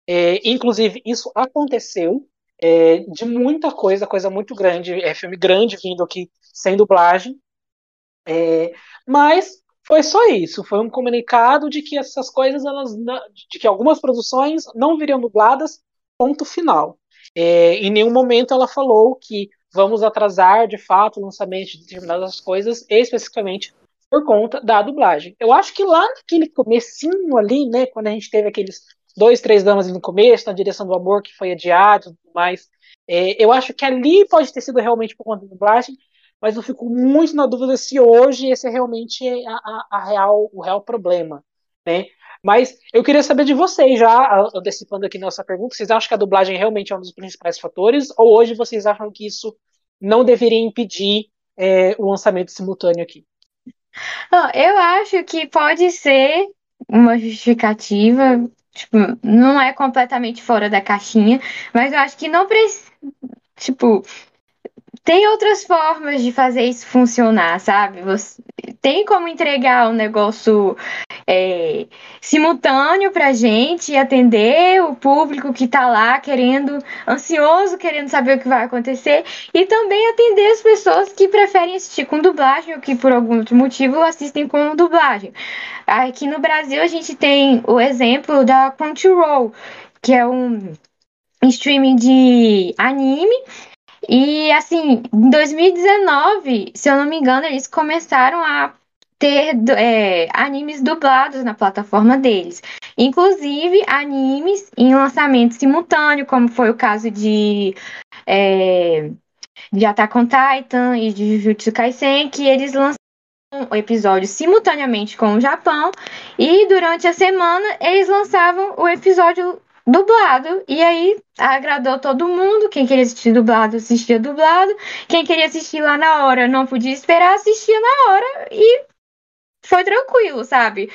é, inclusive isso aconteceu. é, de muita coisa, coisa muito grande, é filme grande vindo aqui sem dublagem. É, mas foi só isso, foi um comunicado de que essas coisas, elas, de que algumas produções não viriam dubladas, ponto final. É, em nenhum momento ela falou que vamos atrasar de fato o lançamento de determinadas coisas, especificamente por conta da dublagem. Eu acho que lá naquele comecinho ali, né, quando a gente teve aqueles dois, três damas no começo, na direção do amor, que foi adiado e tudo mais, é, eu acho que ali pode ter sido realmente por conta da dublagem, mas eu fico muito na dúvida se hoje esse é realmente a, a, a real, o real problema, né? Mas eu queria saber de vocês, já antecipando aqui nossa pergunta, vocês acham que a dublagem realmente é um dos principais fatores, ou hoje vocês acham que isso não deveria impedir é, o lançamento simultâneo aqui? Eu acho que pode ser uma justificativa, tipo, não é completamente fora da caixinha, mas eu acho que não precisa, tipo, tem outras formas de fazer isso funcionar, sabe? Você tem como entregar um negócio é, simultâneo pra gente e atender o público que tá lá querendo, ansioso, querendo saber o que vai acontecer, e também atender as pessoas que preferem assistir com dublagem ou que por algum outro motivo assistem com dublagem. Aqui no Brasil a gente tem o exemplo da Crunchyroll, que é um streaming de anime e assim, em 2019, se eu não me engano, eles começaram a ter é, animes dublados na plataforma deles. Inclusive animes em lançamento simultâneo, como foi o caso de, é, de Attack on Titan e de Jujutsu Kaisen, que eles lançaram o episódio simultaneamente com o Japão e durante a semana eles lançavam o episódio dublado. E aí agradou todo mundo. Quem queria assistir dublado, assistia dublado. Quem queria assistir lá na hora, não podia esperar, assistia na hora. E foi tranquilo, sabe?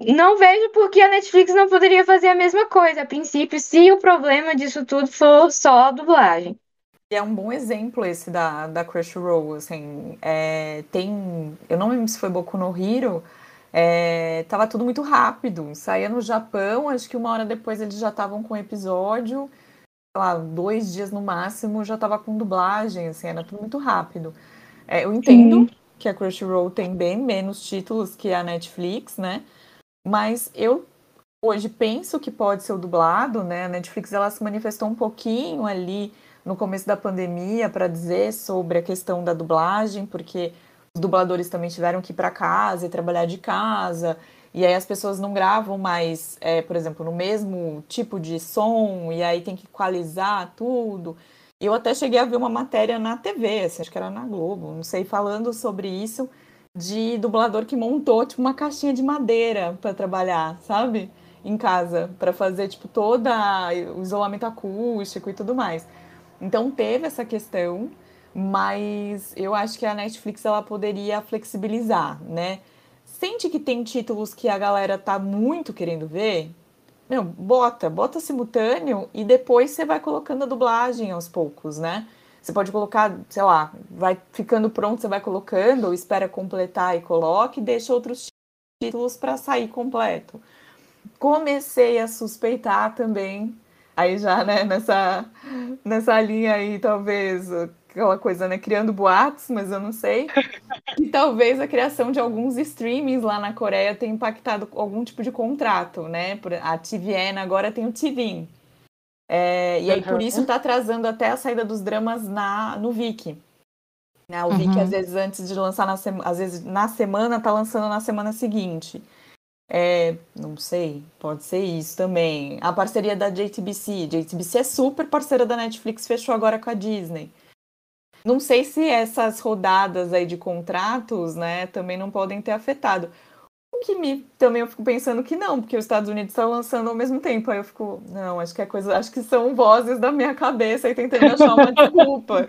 Não vejo por que a Netflix não poderia fazer a mesma coisa, a princípio, se o problema disso tudo for só a dublagem. é um bom exemplo esse da, da Crunchyroll, assim, é, tem, eu não lembro se foi Boku no Hero, é, tava tudo muito rápido. Saía no Japão, acho que uma hora depois eles já estavam com o episódio, sei lá, dois dias no máximo, já tava com dublagem, assim, era tudo muito rápido. É, eu entendo Sim. que a Crunchyroll tem bem menos títulos que a Netflix, né? Mas eu hoje penso que pode ser o dublado, né? A Netflix ela se manifestou um pouquinho ali no começo da pandemia para dizer sobre a questão da dublagem, porque dubladores também tiveram que ir para casa e trabalhar de casa. E aí as pessoas não gravam mais, é, por exemplo, no mesmo tipo de som, e aí tem que equalizar tudo. Eu até cheguei a ver uma matéria na TV, assim, acho que era na Globo, não sei, falando sobre isso, de dublador que montou tipo uma caixinha de madeira para trabalhar, sabe? Em casa, para fazer tipo toda o isolamento acústico e tudo mais. Então teve essa questão mas eu acho que a Netflix ela poderia flexibilizar, né? Sente que tem títulos que a galera tá muito querendo ver? Meu, bota, bota simultâneo e depois você vai colocando a dublagem aos poucos, né? Você pode colocar, sei lá, vai ficando pronto, você vai colocando, ou espera completar e coloque, e deixa outros títulos para sair completo. Comecei a suspeitar também, aí já, né, nessa, nessa linha aí, talvez aquela coisa, né? Criando boatos, mas eu não sei. <laughs> E talvez a criação de alguns streamings lá na Coreia tenha impactado algum tipo de contrato, né? A TVN agora tem o TVN. É, e aí por isso está atrasando até a saída dos dramas na, no Viki. Né? O uhum. Viki, às vezes, antes de lançar na semana, às vezes na semana, tá lançando na semana seguinte. É, não sei, pode ser isso também. A parceria da JTBC. JTBC é super parceira da Netflix, fechou agora com a Disney. Não sei se essas rodadas aí de contratos, né, também não podem ter afetado. O que me também eu fico pensando que não, porque os Estados Unidos estão lançando ao mesmo tempo. Aí eu fico, não, acho que é coisa, acho que são vozes da minha cabeça aí tentando achar uma <laughs> desculpa.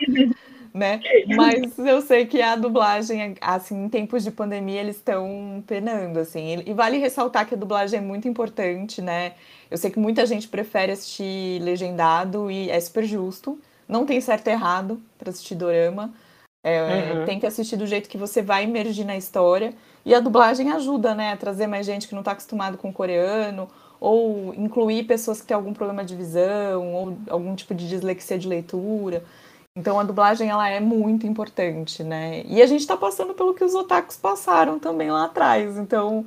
né? Mas eu sei que a dublagem, assim, em tempos de pandemia, eles estão penando, assim. E vale ressaltar que a dublagem é muito importante, né? Eu sei que muita gente prefere assistir legendado e é super justo. Não tem certo e errado para assistir dorama. É, uhum. Tem que assistir do jeito que você vai emergir na história. E a dublagem ajuda, né, a trazer mais gente que não está acostumado com o coreano, ou incluir pessoas que têm algum problema de visão, ou algum tipo de dislexia de leitura. Então a dublagem ela é muito importante, né? E a gente está passando pelo que os otakus passaram também lá atrás. Então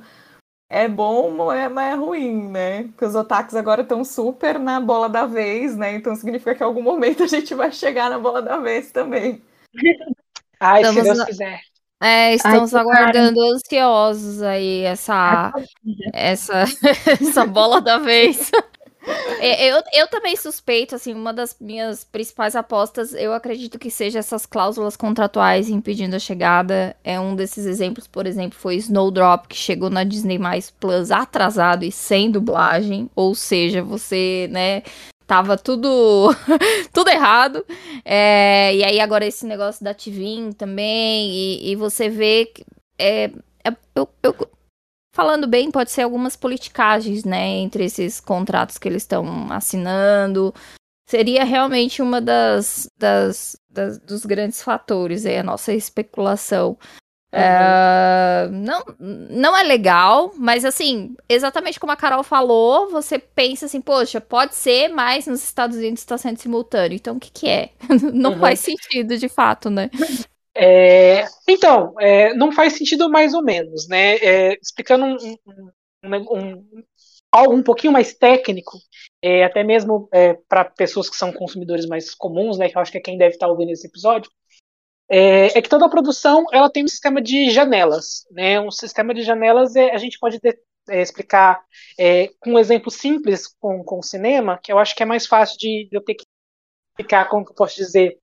é bom, mas é, é ruim, né? Porque os otakus agora estão super na bola da vez, né? Então significa que em algum momento <laughs> a gente vai chegar na bola da vez também. Ai, se Deus quiser. É, estamos Ai, aguardando cara. ansiosos aí essa, essa, <laughs> essa bola da vez. <laughs> É, eu, eu também suspeito, assim, uma das minhas principais apostas, eu acredito que seja essas cláusulas contratuais impedindo a chegada. É um desses exemplos, por exemplo, foi Snowdrop, que chegou na Disney Plus atrasado e sem dublagem. Ou seja, você, né, tava tudo <laughs> tudo errado. É, e aí agora esse negócio da Tivin também, e, e você vê que é, é, eu, eu, falando bem, pode ser algumas politicagens, né, entre esses contratos que eles estão assinando. Seria realmente uma das, das, das, dos grandes fatores, é a nossa especulação. Uhum. Uh, não, não é legal, mas assim, exatamente como a Carol falou, você pensa assim, poxa, pode ser, mas nos Estados Unidos está sendo simultâneo. Então o que, que é? <laughs> não uhum. faz sentido de fato, né? É, então, é, não faz sentido mais ou menos, né? É, explicando um, um, um, algo um pouquinho mais técnico, é, até mesmo é, para pessoas que são consumidores mais comuns, né? Que eu acho que é quem deve estar ouvindo esse episódio. É, é, que toda a produção ela tem um sistema de janelas, né? Um sistema de janelas é, a gente pode de, explicar com um exemplo simples com, com o cinema, que eu acho que é mais fácil de, de eu ter que explicar, como eu posso dizer,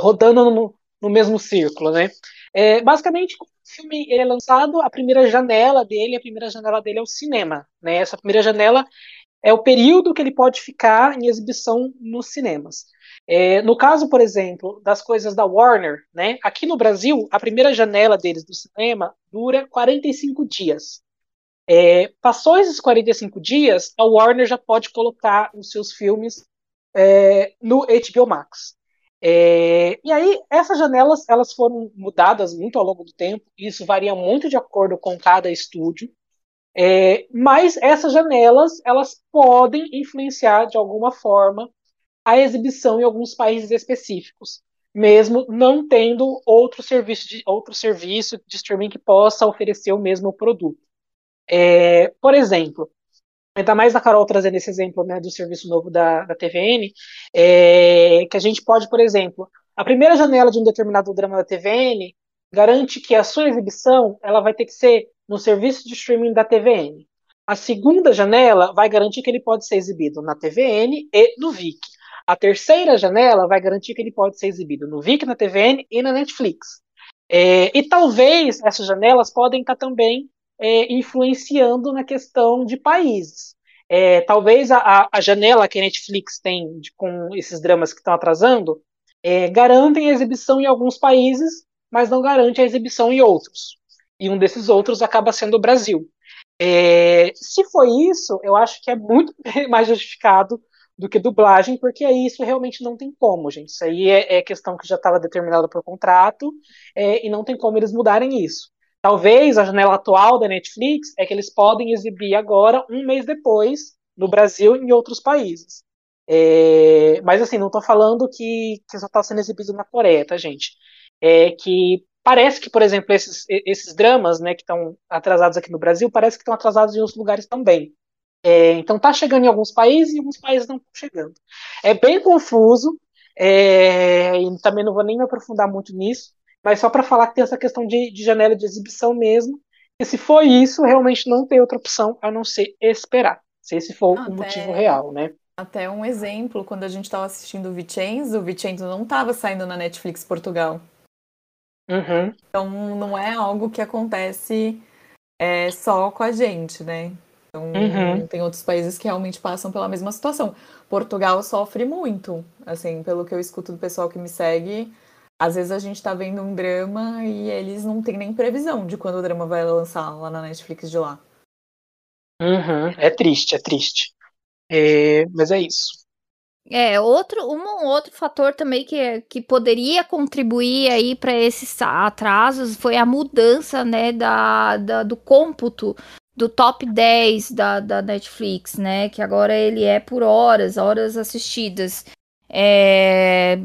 rodando no, no, mesmo círculo, né? É, basicamente, o filme é lançado, a primeira janela dele, a primeira janela dele é o cinema, né? Essa primeira janela é o período que ele pode ficar em exibição nos cinemas. É, no caso, por exemplo, das coisas da Warner, né? Aqui no Brasil, a primeira janela deles do cinema dura 45 dias. É, passou esses 45 dias, a Warner já pode colocar os seus filmes é, no HBO Max. É, e aí, essas janelas elas foram mudadas muito ao longo do tempo, isso varia muito de acordo com cada estúdio. É, mas essas janelas elas podem influenciar de alguma forma a exibição em alguns países específicos, mesmo não tendo outro serviço de, outro serviço de streaming que possa oferecer o mesmo produto. É, por exemplo, ainda mais a Carol trazendo esse exemplo né, do serviço novo da, da TVN, é, que a gente pode, por exemplo, a primeira janela de um determinado drama da TVN garante que a sua exibição ela vai ter que ser no serviço de streaming da TVN. A segunda janela vai garantir que ele pode ser exibido na TVN e no VIC. A terceira janela vai garantir que ele pode ser exibido no VIC, na TVN e na Netflix. É, e talvez essas janelas podem estar também é, influenciando na questão de países. É, talvez a, a, janela que a Netflix tem de, com esses dramas que estão atrasando é, garantem a exibição em alguns países, mas não garante a exibição em outros. E um desses outros acaba sendo o Brasil. É, se foi isso, eu acho que é muito <laughs> mais justificado do que dublagem, porque aí isso realmente não tem como, gente. Isso aí é, é questão que já estava determinada por contrato é, e não tem como eles mudarem isso. Talvez a janela atual da Netflix é que eles podem exibir agora, um mês depois, no Brasil e em outros países. É, mas assim, não estou falando que, que só está sendo exibido na Coreia, tá, gente? É que parece que, por exemplo, esses, esses dramas né, que estão atrasados aqui no Brasil, parece que estão atrasados em outros lugares também. É, então está chegando em alguns países e alguns países não estão chegando. É bem confuso, é, e também não vou nem me aprofundar muito nisso, mas só para falar que tem essa questão de, de, janela de exibição mesmo, e se for isso, realmente não tem outra opção a não ser esperar, se esse for o motivo real, né? Até um exemplo, quando a gente estava assistindo o Vicenzo, o Vicenzo não estava saindo na Netflix Portugal. Uhum. Então não é algo que acontece é, só com a gente, né? Então, uhum. tem outros países que realmente passam pela mesma situação. Portugal sofre muito, assim, pelo que eu escuto do pessoal que me segue. Às vezes a gente tá vendo um drama e eles não têm nem previsão de quando o drama vai lançar lá na Netflix de lá. Uhum. É triste, é triste. É... Mas é isso. É, outro, um outro fator também que, que poderia contribuir aí para esses atrasos foi a mudança, né, da, da, do cômputo do top 10 da, da Netflix, né, que agora ele é por horas, horas assistidas. É,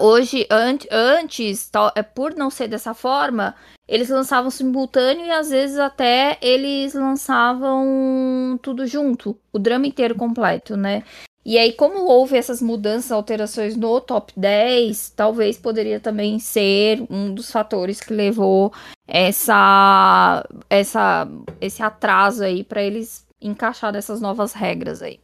hoje, an antes, é, por não ser dessa forma, eles lançavam simultâneo e às vezes até eles lançavam tudo junto, o drama inteiro completo, né? E aí, como houve essas mudanças, alterações no top 10, talvez poderia também ser um dos fatores que levou essa, essa, esse atraso aí para eles encaixar dessas novas regras aí.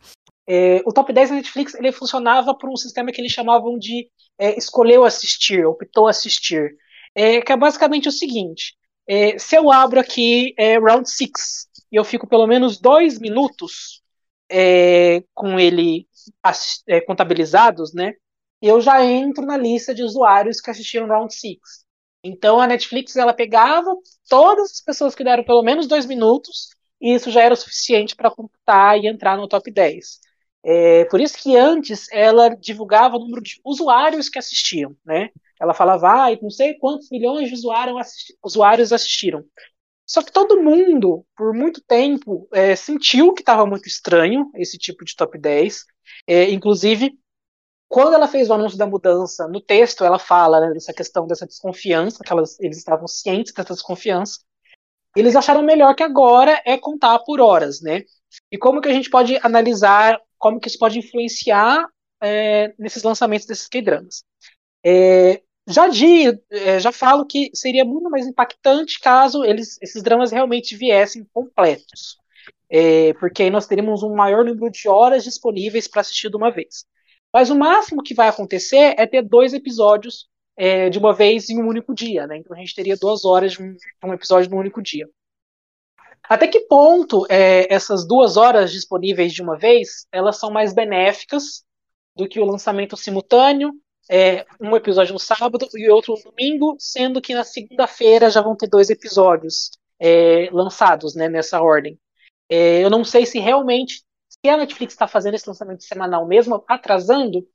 É, o top 10 da Netflix ele funcionava por um sistema que eles chamavam de é, escolheu assistir, optou assistir. É, que é basicamente o seguinte: é, se eu abro aqui é, Round 6 e eu fico pelo menos dois minutos é, com ele é, contabilizados, né? Eu já entro na lista de usuários que assistiram Round 6. Então a Netflix ela pegava todas as pessoas que deram pelo menos dois minutos e isso já era o suficiente para computar e entrar no top 10. É, por isso que antes ela divulgava o número de usuários que assistiam, né? Ela falava, ah, não sei quantos milhões de usuários, assisti usuários assistiram. Só que todo mundo, por muito tempo, é, sentiu que estava muito estranho esse tipo de top 10. É, inclusive, quando ela fez o anúncio da mudança, no texto ela fala né, dessa questão dessa desconfiança, que elas, eles estavam cientes dessa desconfiança. Eles acharam melhor que agora é contar por horas, né? E como que a gente pode analisar como que isso pode influenciar é, nesses lançamentos desses K-dramas. É, já, di, é, já falo que seria muito mais impactante caso eles, esses dramas realmente viessem completos. É, porque aí nós teríamos um maior número de horas disponíveis para assistir de uma vez. Mas o máximo que vai acontecer é ter dois episódios é, de uma vez em um único dia. Né? Então a gente teria duas horas de um, um episódio num único dia. Até que ponto é, essas duas horas disponíveis de uma vez elas são mais benéficas do que o lançamento simultâneo é, um episódio no sábado e outro no domingo, sendo que na segunda-feira já vão ter dois episódios é, lançados né, nessa ordem. É, eu não sei se realmente, se a Netflix está fazendo esse lançamento semanal mesmo, atrasando,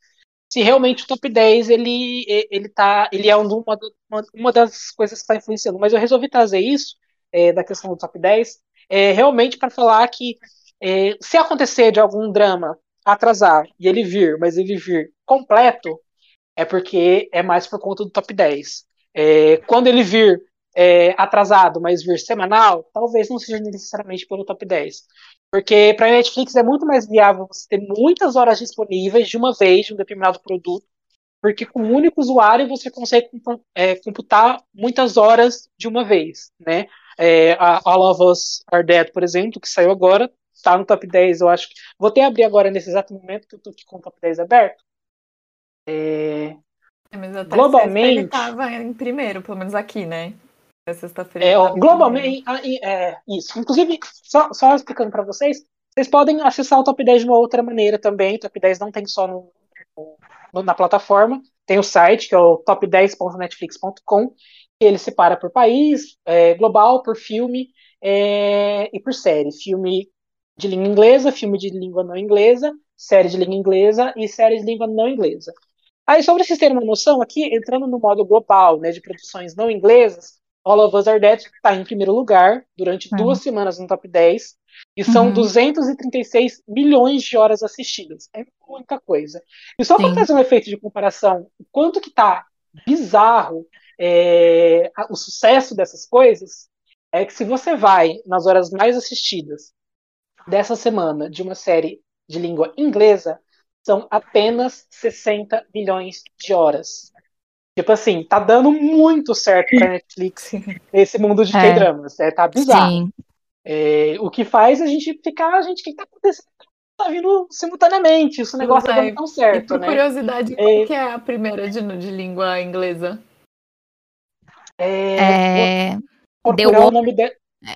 se realmente o top 10 ele, ele, tá, ele é uma, uma, uma das coisas que está influenciando. Mas eu resolvi trazer isso, é, da questão do top 10, é, realmente para falar que é, se acontecer de algum drama atrasar e ele vir, mas ele vir completo, é porque é mais por conta do top 10. É, quando ele vir é, atrasado, mas vir semanal, talvez não seja necessariamente pelo top 10. Porque para a Netflix é muito mais viável você ter muitas horas disponíveis de uma vez de um determinado produto, porque com um único usuário você consegue é, computar muitas horas de uma vez. Né? É, a All of Us Are Dead, por exemplo, que saiu agora, está no top 10, eu acho que. Vou até abrir agora nesse exato momento que eu estou aqui com o top 10 aberto. É, é, globalmente. Ele estava em primeiro, pelo menos aqui, né? Sexta-feira. É, globalmente, ah, é, isso. Inclusive, só, só explicando para vocês, vocês podem acessar o top 10 de uma outra maneira também. O top 10 não tem só no, no, na plataforma, tem o site, que é o top10.netflix.com, que ele separa por país, é, global, por filme é, e por série. Filme de língua inglesa, filme de língua não inglesa, série de língua inglesa e série de língua não inglesa. Aí, só para vocês terem uma noção, aqui, entrando no modo global, né, de produções não inglesas, All of Us Are Dead está em primeiro lugar durante uhum. duas semanas no top 10 e são uhum. 236 milhões de horas assistidas. É muita coisa. E só para fazer um efeito de comparação, o quanto que tá bizarro é, o sucesso dessas coisas, é que se você vai nas horas mais assistidas dessa semana de uma série de língua inglesa, são apenas 60 milhões de horas. Tipo assim, tá dando muito certo pra Netflix <laughs> esse mundo de é. K-dramas. É, tá bizarro. É, o que faz a gente ficar, a gente, o que tá acontecendo? Tá vindo simultaneamente, esse negócio tá dando tão certo. E por né? curiosidade, qual é... que é a primeira de, de língua inglesa? É. é... Vou procurar o nome de...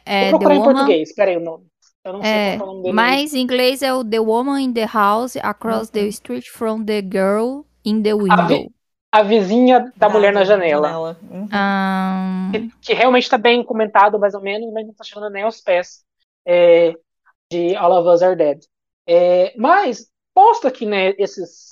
É, vou procurar em português, peraí o nome. Eu não é, sei qual é o nome dele. Mas em inglês é o The Woman in the House Across uhum. the Street from the Girl in the Window. A, vi a vizinha da ah, mulher na janela. janela. Uhum. Um... Que, que, realmente está bem comentado, mais ou menos, mas não está chegando nem aos pés é, de All of Us Are Dead. É, mas, posto aqui né, esses,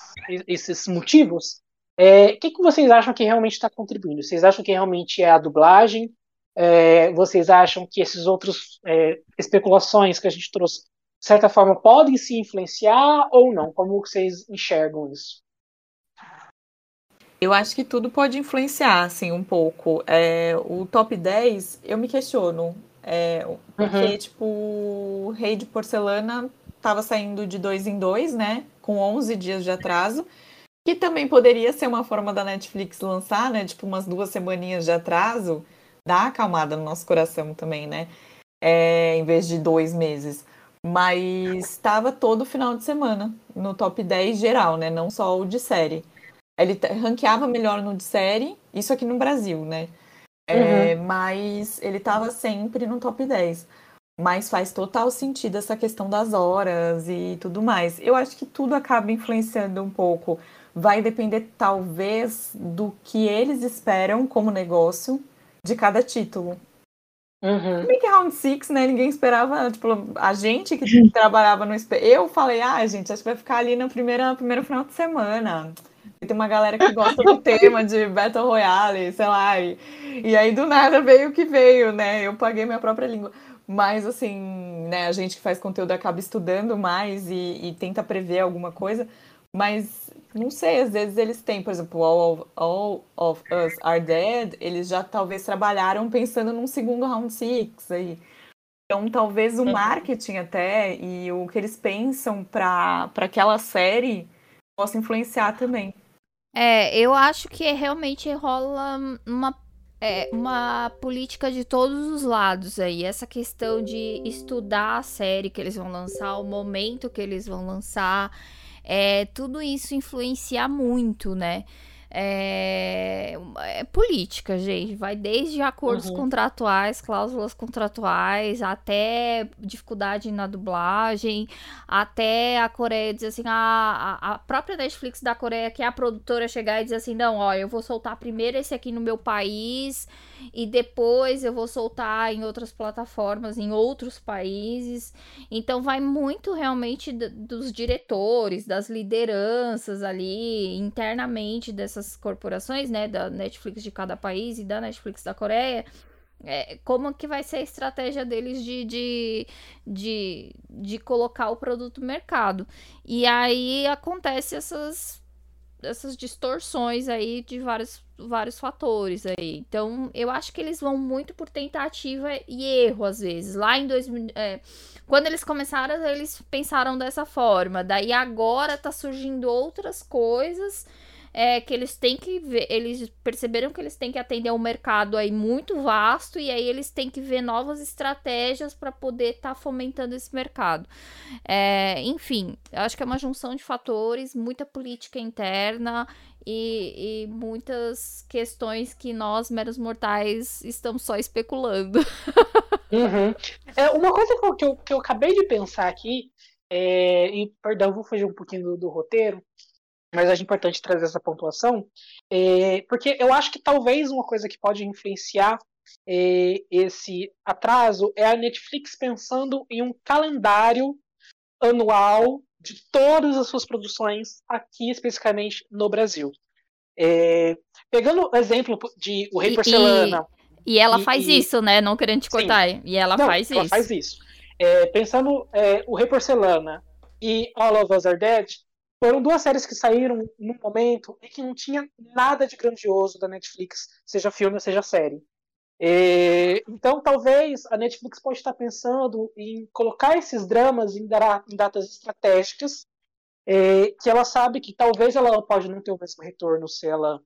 esses motivos, é, o que, que vocês acham que realmente está contribuindo? Vocês acham que realmente é a dublagem? É, vocês acham que esses outros é, especulações que a gente trouxe, de certa forma, podem se influenciar ou não? Como vocês enxergam isso? Eu acho que tudo pode influenciar, assim, um pouco. É, o top 10, eu me questiono. É, porque, uhum. tipo, o Rei de Porcelana estava saindo de dois em dois, né? Com 11 dias de atraso. Que também poderia ser uma forma da Netflix lançar, né? Tipo, umas duas semaninhas de atraso. Dá acalmada no nosso coração também, né? É, em vez de dois meses. Mas estava todo final de semana no top 10 geral, né? Não só o de série. Ele ranqueava melhor no de série, isso aqui no Brasil, né? É, uhum. Mas ele estava sempre no top 10. Mas faz total sentido essa questão das horas e tudo mais. Eu acho que tudo acaba influenciando um pouco. Vai depender, talvez, do que eles esperam como negócio de cada título. Uhum. que Round Six, né? Ninguém esperava, tipo, a gente que trabalhava no Eu falei, ah, gente, acho que vai ficar ali no primeiro, primeiro final de semana. E tem uma galera que gosta do <laughs> tema de Battle Royale, sei lá. E, e aí do nada veio o que veio, né? Eu paguei minha própria língua. Mas, assim, né, a gente que faz conteúdo acaba estudando mais e, e tenta prever alguma coisa. Mas, não sei, às vezes eles têm, por exemplo, All of, All of Us Are Dead, eles já talvez trabalharam pensando num segundo Round Six aí. Então, talvez o uhum. marketing até e o que eles pensam para aquela série possa influenciar também. É, eu acho que realmente rola uma é, uma política de todos os lados aí. Essa questão de estudar a série que eles vão lançar, o momento que eles vão lançar, é, tudo isso influencia muito, né? É, é, política, gente. Vai desde acordos uhum. contratuais, cláusulas contratuais, até dificuldade na dublagem, até a Coreia dizer assim, a, a própria Netflix da Coreia, que é a produtora, chegar e dizer assim, não, ó, eu vou soltar primeiro esse aqui no meu país e depois eu vou soltar em outras plataformas, em outros países. Então vai muito realmente dos diretores, das lideranças ali internamente dessas corporações, né, da Netflix de cada país e da Netflix da Coreia. É, como que vai ser a estratégia deles de, de, de, de colocar o produto no mercado. E aí acontece essas essas distorções aí de vários, vários fatores aí. Então, eu acho que eles vão muito por tentativa e erro, às vezes. Lá em 2000. É, quando eles começaram, eles pensaram dessa forma. Daí agora tá surgindo outras coisas é que eles têm que ver, eles perceberam que eles têm que atender um mercado aí muito vasto e aí eles têm que ver novas estratégias para poder estar tá fomentando esse mercado. É, enfim, acho que é uma junção de fatores, muita política interna e, e muitas questões que nós, meros mortais, estamos só especulando. <laughs> Uhum. É, uma coisa que eu, que eu acabei de pensar aqui, é, e perdão, vou fugir um pouquinho do, do roteiro, mas acho importante trazer essa pontuação, é, porque eu acho que talvez uma coisa que pode influenciar é, esse atraso é a Netflix pensando em um calendário anual de todas as suas produções aqui especificamente no Brasil. É, pegando o exemplo de O Rei Porcelana. E, e ela e, faz e, isso, né? Não querendo te cortar. Sim. E ela Não, faz ela isso. Ela faz isso. É, pensando é, O Rei Porcelana e All of Us Are Dead, foram duas séries que saíram num momento em que não tinha nada de grandioso da Netflix, seja filme ou seja série. E, então, talvez a Netflix pode estar pensando em colocar esses dramas em, em datas estratégicas, é, que ela sabe que talvez ela pode não ter o mesmo retorno se ela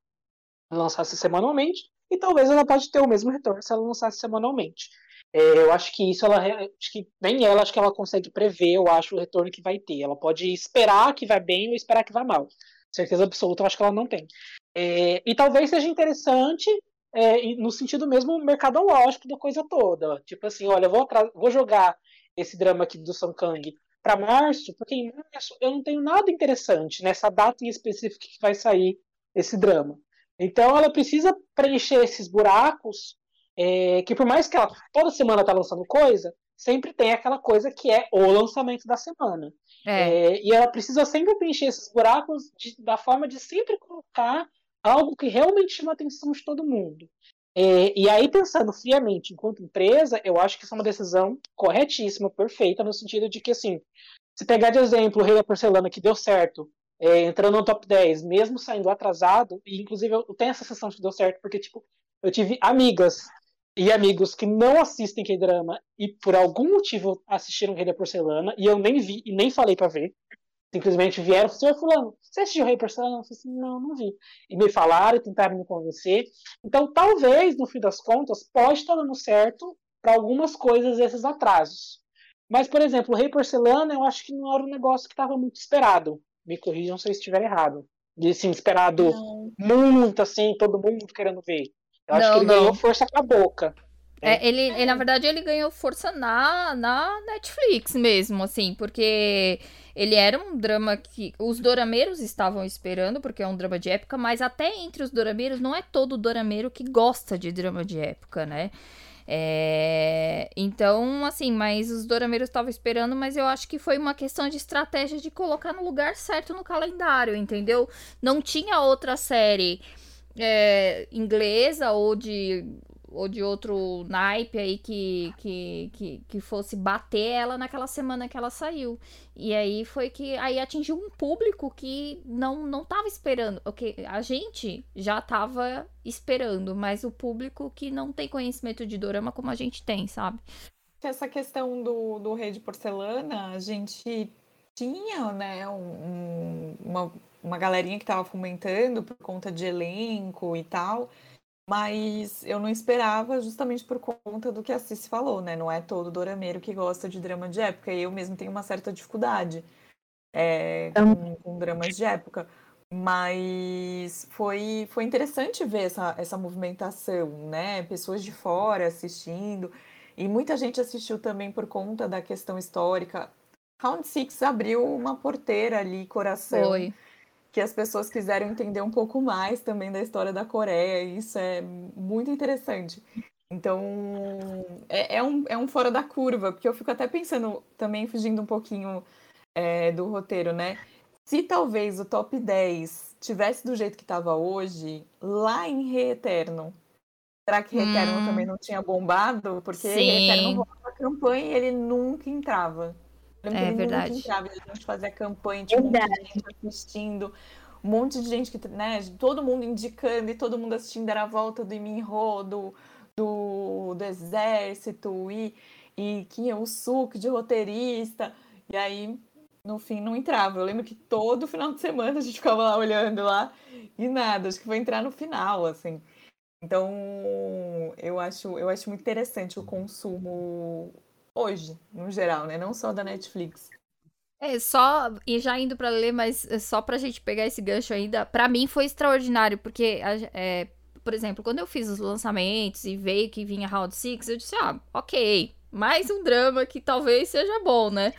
lançasse semanalmente, e talvez ela pode ter o mesmo retorno se ela lançasse semanalmente. É, eu acho que isso ela acho que nem ela acho que ela consegue prever, eu acho, o retorno que vai ter. Ela pode esperar que vai bem ou esperar que vai mal. Certeza absoluta, eu acho que ela não tem. É, e talvez seja interessante é, no sentido mesmo mercadológico da coisa toda. Tipo assim, olha, vou, vou jogar esse drama aqui do Song Kang para março, porque em março eu não tenho nada interessante nessa data em específico que vai sair esse drama. Então ela precisa preencher esses buracos é, que por mais que ela toda semana tá lançando coisa, sempre tem aquela coisa que é o lançamento da semana. É. É, e ela precisa sempre preencher esses buracos de, da forma de sempre colocar algo que realmente chama a atenção de todo mundo. É, e aí, pensando friamente enquanto empresa, eu acho que isso é uma decisão corretíssima, perfeita, no sentido de que, assim, se pegar de exemplo o Rei da Porcelana, que deu certo, é, entrando no top 10, mesmo saindo atrasado, e inclusive eu tenho essa sensação de que deu certo, porque, tipo, eu tive amigas e amigos que não assistem K-drama e por algum motivo assistiram Rei da Porcelana, e eu nem vi e nem falei para ver. Simplesmente vieram, senhor fulano, você assistiu Rei Porcelana? Eu falei assim, não, não vi. E me falaram e tentaram me convencer. Então, talvez, no fim das contas, pode estar dando certo para algumas coisas esses atrasos. Mas, por exemplo, o Rei Porcelana, eu acho que não era um negócio que estava muito esperado. Me corrijam se eu estiver errado. De, assim, esperado Não. muito, assim, todo mundo querendo ver. Eu acho Não, que ele não. ganhou força com a boca. É, ele, ele, na verdade, ele ganhou força na, na Netflix mesmo, assim, porque ele era um drama que os dorameiros estavam esperando, porque é um drama de época, mas até entre os dorameiros não é todo dorameiro que gosta de drama de época, né? É, então, assim, mas os dorameiros estavam esperando, mas eu acho que foi uma questão de estratégia de colocar no lugar certo no calendário, entendeu? Não tinha outra série é, inglesa ou de ou de outro naipe aí que, que, que, que fosse bater ela naquela semana que ela saiu. E aí foi que aí atingiu um público que não não tava esperando. Ok, a gente já tava esperando, mas o público que não tem conhecimento de dorama como a gente tem, sabe? Essa questão do, do rei de porcelana, a gente tinha, né, um- uma, uma galerinha que estava fomentando por conta de elenco e tal, mas eu não esperava justamente por conta do que a Cici falou, né? Não é todo dorameiro que gosta de drama de época, e eu mesmo tenho uma certa dificuldade é, com, com dramas de época. Mas foi, foi interessante ver essa, essa movimentação, né? Pessoas de fora assistindo. E muita gente assistiu também por conta da questão histórica. Round Six abriu uma porteira ali, coração, Foi. Que as pessoas quiseram entender um pouco mais também da história da Coreia. E isso é muito interessante. Então, é, é um, é um fora da curva, porque eu fico até pensando, também fugindo um pouquinho é, do roteiro, né? Se talvez o top 10 tivesse do jeito que estava hoje, lá em Reeterno, será que Reeterno Hum. também não tinha bombado? Porque. Reeterno rolava campanha e ele nunca entrava. É verdade. entrava, a gente fazia campanha, tinha um monte de gente assistindo, um monte de gente que, né, todo mundo indicando e todo mundo assistindo, era a volta do Iminho, do, do, do exército e, e tinha o Suk de roteirista, e aí no fim não entrava. Eu lembro que todo final de semana a gente ficava lá olhando lá e nada, acho que foi entrar no final, assim. Então, eu acho, eu acho muito interessante o consumo hoje, no geral, né? Não só da Netflix. É, só, e já indo pra ler, mas é só pra gente pegar esse gancho ainda, pra mim foi extraordinário, porque, é, por exemplo, quando eu fiz os lançamentos e veio que vinha Round Six, eu disse, ah, ok, mais um drama que talvez seja bom, né?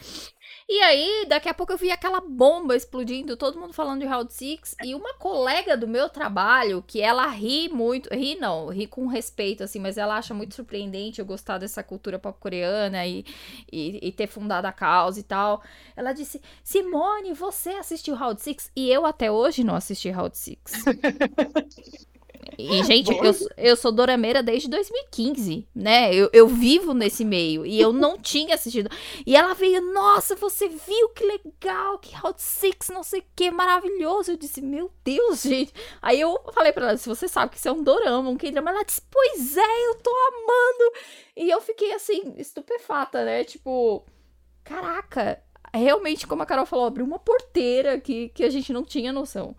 E aí, daqui a pouco eu vi aquela bomba explodindo, todo mundo falando de Round Six, e uma colega do meu trabalho, que ela ri muito, ri não, ri com respeito, assim, mas ela acha muito surpreendente eu gostar dessa cultura pop coreana e, e, e ter fundado a causa e tal. Ela disse: Simone, você assistiu Round Six? E eu até hoje não assisti Round Six. <laughs> E, gente, eu, eu sou dorameira desde 2015, né? Eu, eu vivo nesse meio e eu não <laughs> tinha assistido. E ela veio, nossa, você viu que legal, que Round Six, não sei o que, maravilhoso. Eu disse, meu Deus, gente. Aí eu falei pra ela, se você sabe que isso é um dorama, um K-drama, ela disse, pois é, eu tô amando. E eu fiquei assim, estupefata, né? Tipo, caraca, realmente, como a Carol falou, abriu uma porteira que, que a gente não tinha noção.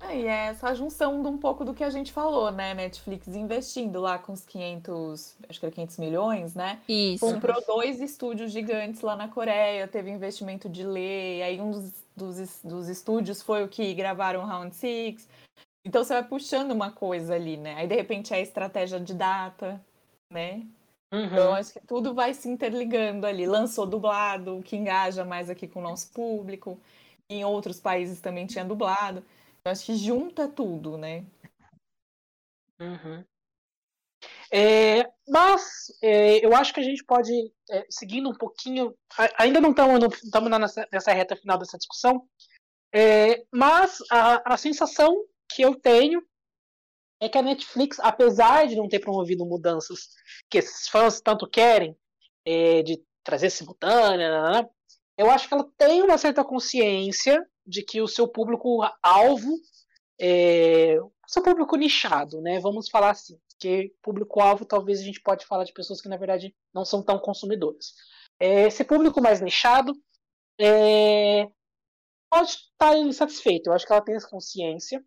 É, e é essa junção de um pouco do que a gente falou, né? Netflix investindo lá com os 500, acho que era 500 milhões, né? Isso. Comprou dois estúdios gigantes lá na Coreia, teve investimento de lei, aí um dos, dos, dos estúdios foi o que gravaram Round Six. Então você vai puxando uma coisa ali, né? Aí de repente é a estratégia de data, né? Então Uhum. acho que tudo vai se interligando ali. Lançou dublado, o que engaja mais aqui com o nosso público. Em outros países também tinha dublado. Eu acho que junta tudo, né? Uhum. É, mas é, eu acho que a gente pode, é, seguindo um pouquinho, ainda não estamos nessa, reta final dessa discussão, é, mas a, a sensação que eu tenho é que a Netflix, apesar de não ter promovido mudanças que esses fãs tanto querem, é, de trazer simultânea, né, eu acho que ela tem uma certa consciência de que o seu público-alvo, é, o seu público nichado, né, vamos falar assim, que público-alvo talvez a gente pode falar de pessoas que na verdade não são tão consumidoras. É, esse público mais nichado é, pode estar insatisfeito, eu acho que ela tem essa consciência,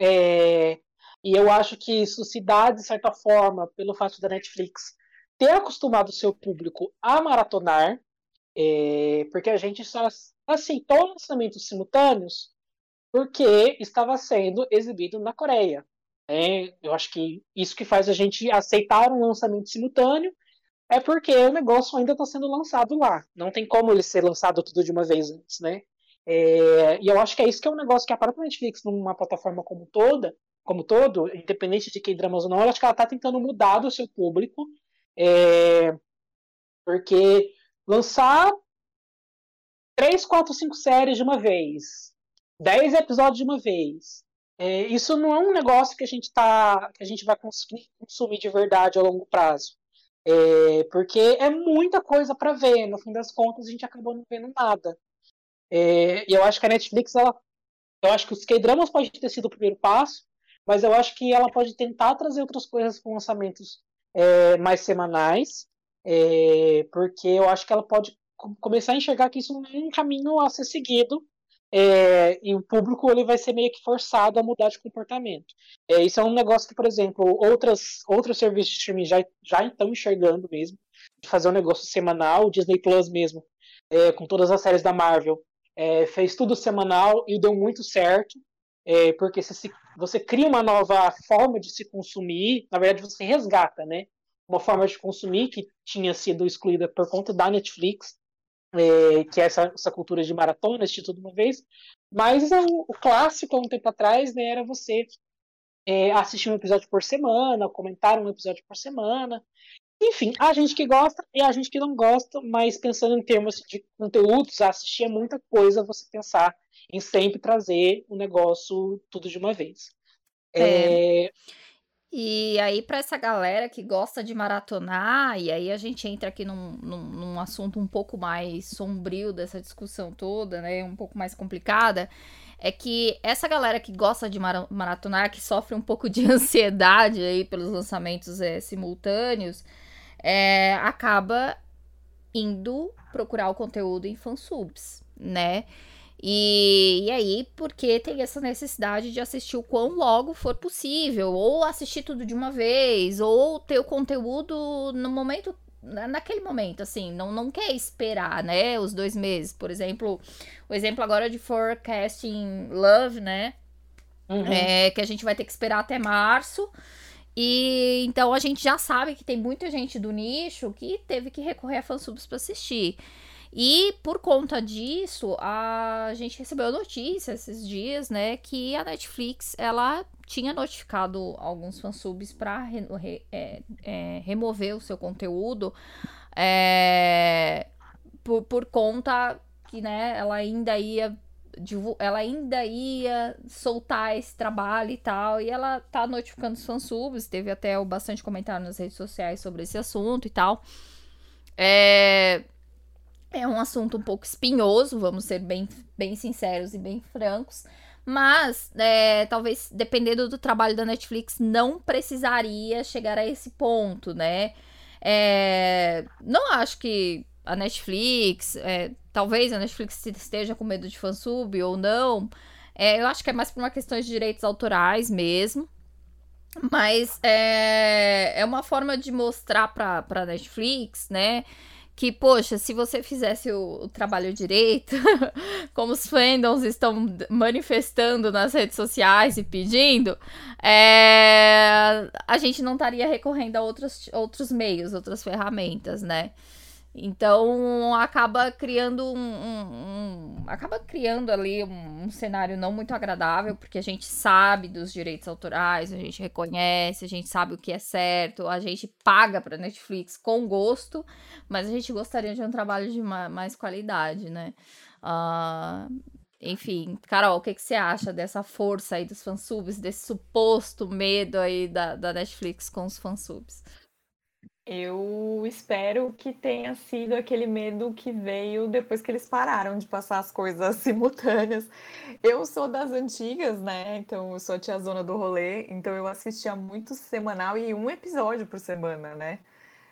é, e eu acho que isso se dá, de certa forma, pelo fato da Netflix ter acostumado o seu público a maratonar, é, porque a gente só aceitou lançamentos simultâneos porque estava sendo exibido na Coreia. É, eu acho que isso que faz a gente aceitar um lançamento simultâneo é porque o negócio ainda está sendo lançado lá. Não tem como ele ser lançado tudo de uma vez antes, né? É, e eu acho que é isso que é um negócio que a própria Netflix, numa plataforma como toda, como todo, independente de quem dramas ou não, eu acho que ela está tentando mudar do seu público, é, porque lançar três, quatro, cinco séries de uma vez, dez episódios de uma vez, é, isso não é um negócio que a gente tá, que a gente vai conseguir consumir de verdade a longo prazo. É, porque é muita coisa para ver. No fim das contas, a gente acabou não vendo nada. É, e eu acho que a Netflix, ela, eu acho que os K-dramas pode ter sido o primeiro passo, mas eu acho que ela pode tentar trazer outras coisas com lançamentos é, mais semanais, é, porque eu acho que ela pode começar a enxergar que isso não é um caminho a ser seguido é, e o público ele vai ser meio que forçado a mudar de comportamento. É, isso é um negócio que, por exemplo, outras, outros serviços de streaming já, já estão enxergando mesmo, de fazer um negócio semanal, o Disney Plus mesmo, é, com todas as séries da Marvel, é, fez tudo semanal e deu muito certo é, porque se, você cria uma nova forma de se consumir, na verdade você resgata, né? Uma forma de consumir que tinha sido excluída por conta da Netflix, é, que é essa, essa cultura de maratona, assistir tudo uma vez. Mas o, o clássico, há um tempo atrás, né, era você é, assistir um episódio por semana, comentar um episódio por semana. Enfim, a gente que gosta e a gente que não gosta, mas pensando em termos de conteúdos, assistir é muita coisa você pensar em sempre trazer o negócio tudo de uma vez. É. é... E aí, para essa galera que gosta de maratonar, e aí a gente entra aqui num, num, num, assunto um pouco mais sombrio dessa discussão toda, né? Um pouco mais complicada. É que essa galera que gosta de maratonar, que sofre um pouco de <laughs> ansiedade aí pelos lançamentos é, simultâneos, é, acaba indo procurar o conteúdo em fansubs, né? E, e aí, porque tem essa necessidade de assistir o quão logo for possível, ou assistir tudo de uma vez, ou ter o conteúdo no momento naquele momento, assim, não, não quer esperar, né, os dois meses. Por exemplo, o exemplo agora de Forecasting Love, né, uhum. é, que a gente vai ter que esperar até março. E então a gente já sabe que tem muita gente do nicho que teve que recorrer a fansubs para assistir. E por conta disso, a gente recebeu notícia esses dias, né, que a Netflix ela tinha notificado alguns fansubs para re, re, é, é, remover o seu conteúdo é, por, por conta que, né, ela ainda ia ela ainda ia soltar esse trabalho e tal, e ela tá notificando os fansubs, teve até bastante comentário nas redes sociais sobre esse assunto e tal. É, é um assunto um pouco espinhoso, vamos ser bem, bem sinceros e bem francos. Mas, é, talvez, dependendo do trabalho da Netflix, não precisaria chegar a esse ponto, né? É, não acho que a Netflix, é, talvez a Netflix esteja com medo de fansub ou não. É, eu acho que é mais por uma questão de direitos autorais mesmo. Mas é, é uma forma de mostrar para a Netflix, né? Que, poxa, se você fizesse o, o trabalho direito, <laughs> como os fandoms estão manifestando nas redes sociais e pedindo, é, a gente não estaria recorrendo a outros, outros meios, outras ferramentas, né? Então acaba criando um, um, um, acaba criando ali um, um, cenário não muito agradável, porque a gente sabe dos direitos autorais, a gente reconhece, a gente sabe o que é certo, a gente paga para Netflix com gosto, mas a gente gostaria de um trabalho de mais qualidade, né? Uh, enfim, Carol, o que, que você acha dessa força aí dos fansubs, desse suposto medo aí da, da Netflix com os fansubs? Eu espero que tenha sido aquele medo que veio depois que eles pararam de passar as coisas <laughs> simultâneas. Eu sou das antigas, né? Então eu sou a tia zona do rolê, então eu assistia muito semanal e um episódio por semana, né?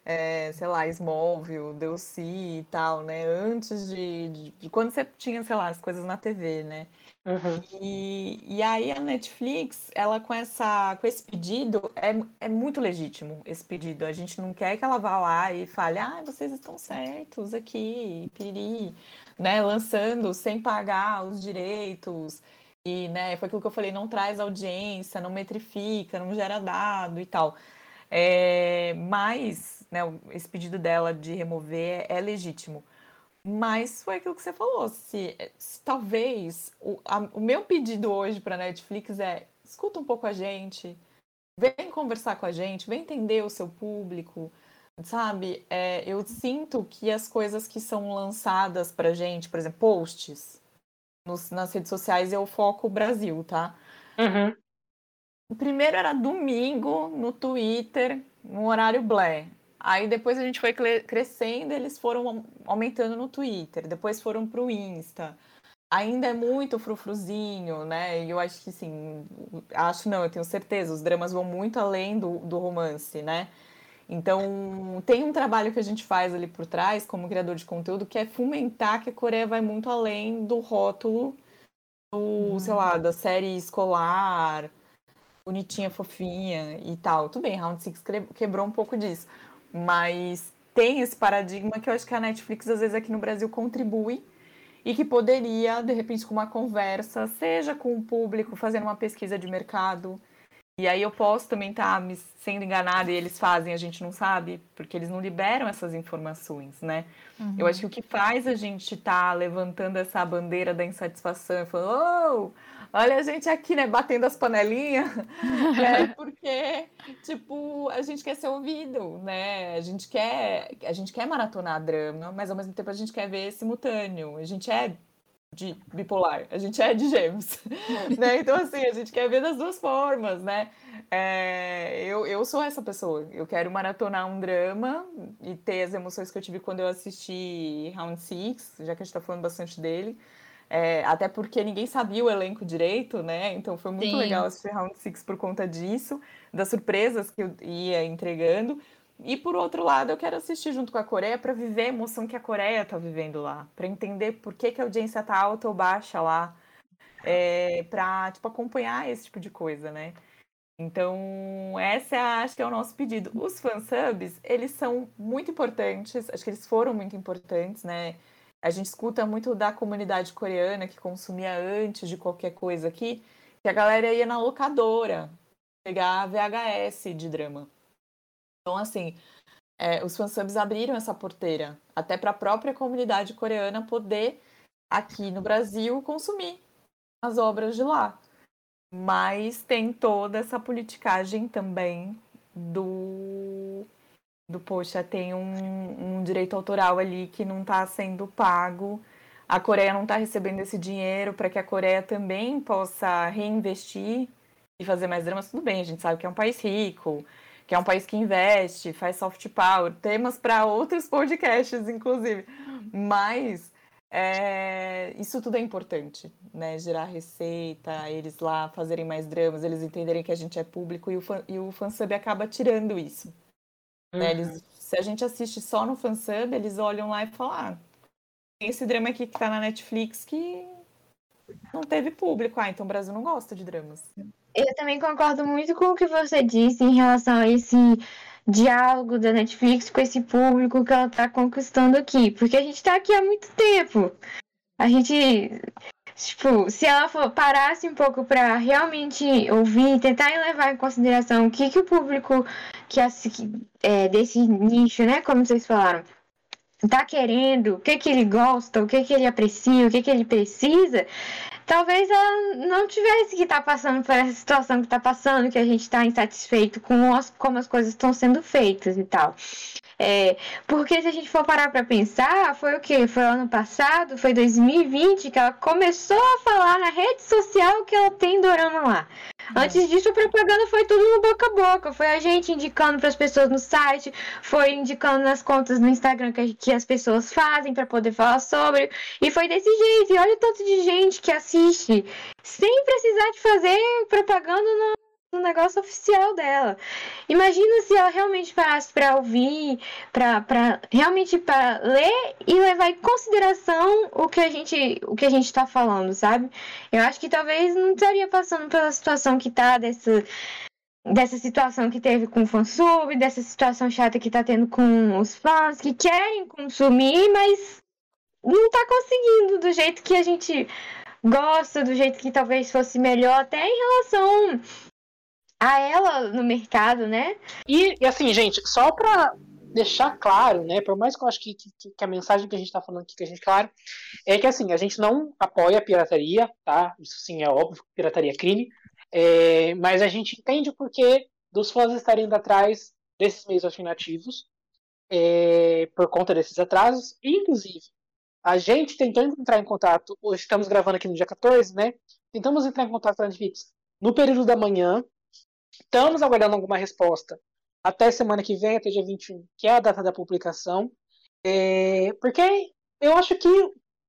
É, sei lá, Smallville, Delcy e tal, né? Antes de, de, de, quando você tinha, sei lá, as coisas na TV, né? Uhum. E, e aí a Netflix, ela com essa com esse pedido é, é muito legítimo esse pedido. A gente não quer que ela vá lá e fale, ah, vocês estão certos aqui, piri, né? Lançando sem pagar os direitos. E, né, foi aquilo que eu falei, não traz audiência, não metrifica, não gera dado e tal. É, mas, né, esse pedido dela de remover é, é legítimo. Mas foi aquilo que você falou. Se, se talvez o, a, o meu pedido hoje para Netflix é escuta um pouco a gente, vem conversar com a gente, vem entender o seu público, sabe? É, eu sinto que as coisas que são lançadas para gente, por exemplo, posts nos, nas redes sociais, eu foco o Brasil, tá? Uhum. O primeiro era domingo no Twitter, no horário Blé. Aí depois a gente foi crescendo, eles foram aumentando no Twitter, depois foram para o Insta. Ainda é muito frufruzinho, né? E eu acho que sim, acho não, eu tenho certeza, os dramas vão muito além do, do romance, né? Então, tem um trabalho que a gente faz ali por trás, como criador de conteúdo, que é fomentar que a Coreia vai muito além do rótulo do, uhum. sei lá, da série escolar, bonitinha, fofinha e tal. Tudo bem, Round Six quebrou um pouco disso. Mas tem esse paradigma que eu acho que a Netflix, às vezes, aqui no Brasil contribui e que poderia, de repente, com uma conversa, seja com o público, fazendo uma pesquisa de mercado. E aí eu posso também estar tá me sendo enganada e eles fazem, a gente não sabe, porque eles não liberam essas informações, né? Uhum. Eu acho que o que faz a gente estar tá levantando essa bandeira da insatisfação e falando, oh, olha a gente aqui, né, batendo as panelinhas, <laughs> é porque, tipo, a gente quer ser ouvido, né? A gente quer, a gente quer maratonar drama, mas ao mesmo tempo a gente quer ver simultâneo. A gente é de bipolar, a gente é de gêmeos, <laughs> né? Então, assim, a gente quer ver das duas formas, né? É, eu, eu sou essa pessoa, eu quero maratonar um drama e ter as emoções que eu tive quando eu assisti Round Six, já que a gente tá falando bastante dele, é, até porque ninguém sabia o elenco direito, né? Então foi muito Sim. legal assistir Round Six por conta disso, das surpresas que eu ia entregando. E por outro lado, eu quero assistir junto com a Coreia para viver a emoção que a Coreia está vivendo lá, para entender por que, que a audiência tá alta ou baixa lá, é, para tipo acompanhar esse tipo de coisa, né? Então, essa é, acho que é o nosso pedido. Os fansubs, eles são muito importantes, acho que eles foram muito importantes, né? A gente escuta muito da comunidade coreana que consumia antes de qualquer coisa aqui, que a galera ia na locadora pegar VHS de drama. Então, assim, é, os fansubs abriram essa porteira até para a própria comunidade coreana poder, aqui no Brasil, consumir as obras de lá. Mas tem toda essa politicagem também do do poxa, tem um, um direito autoral ali que não está sendo pago. A Coreia não está recebendo esse dinheiro para que a Coreia também possa reinvestir e fazer mais dramas. Tudo bem, a gente sabe que é um país rico, que é um país que investe, faz soft power, temas para outros podcasts, inclusive. Mas é, isso tudo é importante, né? Gerar receita, eles lá fazerem mais dramas, eles entenderem que a gente é público e o, e o fansub acaba tirando isso. Uhum. Né? Eles, se a gente assiste só no fansub, eles olham lá e falam: ah, tem esse drama aqui que tá na Netflix que não teve público. Ah, então o Brasil não gosta de dramas. Eu também concordo muito com o que você disse em relação a esse diálogo da Netflix com esse público que ela tá conquistando aqui. Porque a gente tá aqui há muito tempo. A gente Tipo, se ela for, parasse um pouco para realmente ouvir, tentar levar em consideração o que, que o público que, é, desse nicho, né, como vocês falaram, tá querendo, o que que ele gosta, o que que ele aprecia, o que que ele precisa, talvez ela não tivesse que estar tá passando por essa situação que está passando, que a gente está insatisfeito com as, como as coisas estão sendo feitas e tal. É, porque se a gente for parar para pensar, foi o que? Foi ano passado, foi 2020 que ela começou a falar na rede social que ela tem dorama lá. Antes disso, a propaganda foi tudo no boca a boca. Foi a gente indicando para as pessoas no site, foi indicando nas contas no Instagram que, que as pessoas fazem para poder falar sobre. E foi desse jeito. E olha o tanto de gente que assiste sem precisar de fazer propaganda no, no negócio oficial dela. Imagina se ela realmente parasse para ouvir, para realmente para ler e levar em consideração o que a gente o que a gente está falando, sabe? Eu acho que talvez não estaria passando pela situação que tá dessa dessa situação que teve com o fansub, dessa situação chata que tá tendo com os fãs que querem consumir, mas não tá conseguindo do jeito que a gente gosta, do jeito que talvez fosse melhor, até em relação a ela no mercado, né? E, e assim, gente, só para deixar claro, né, por mais que eu acho que, que, que a mensagem que a gente está falando aqui, que a gente, claro, é que assim, a gente não apoia a pirataria, tá? Isso sim é óbvio, pirataria é crime, é, mas a gente entende o porquê dos fãs estarem indo atrás desses meios alternativos é, por conta desses atrasos, e, inclusive, a gente tentou entrar em contato, hoje estamos gravando aqui no dia 14, né? Tentamos entrar em contato com a Netflix no período da manhã, Estamos aguardando alguma resposta até semana que vem, até dia 21, que é a data da publicação. É, porque eu acho que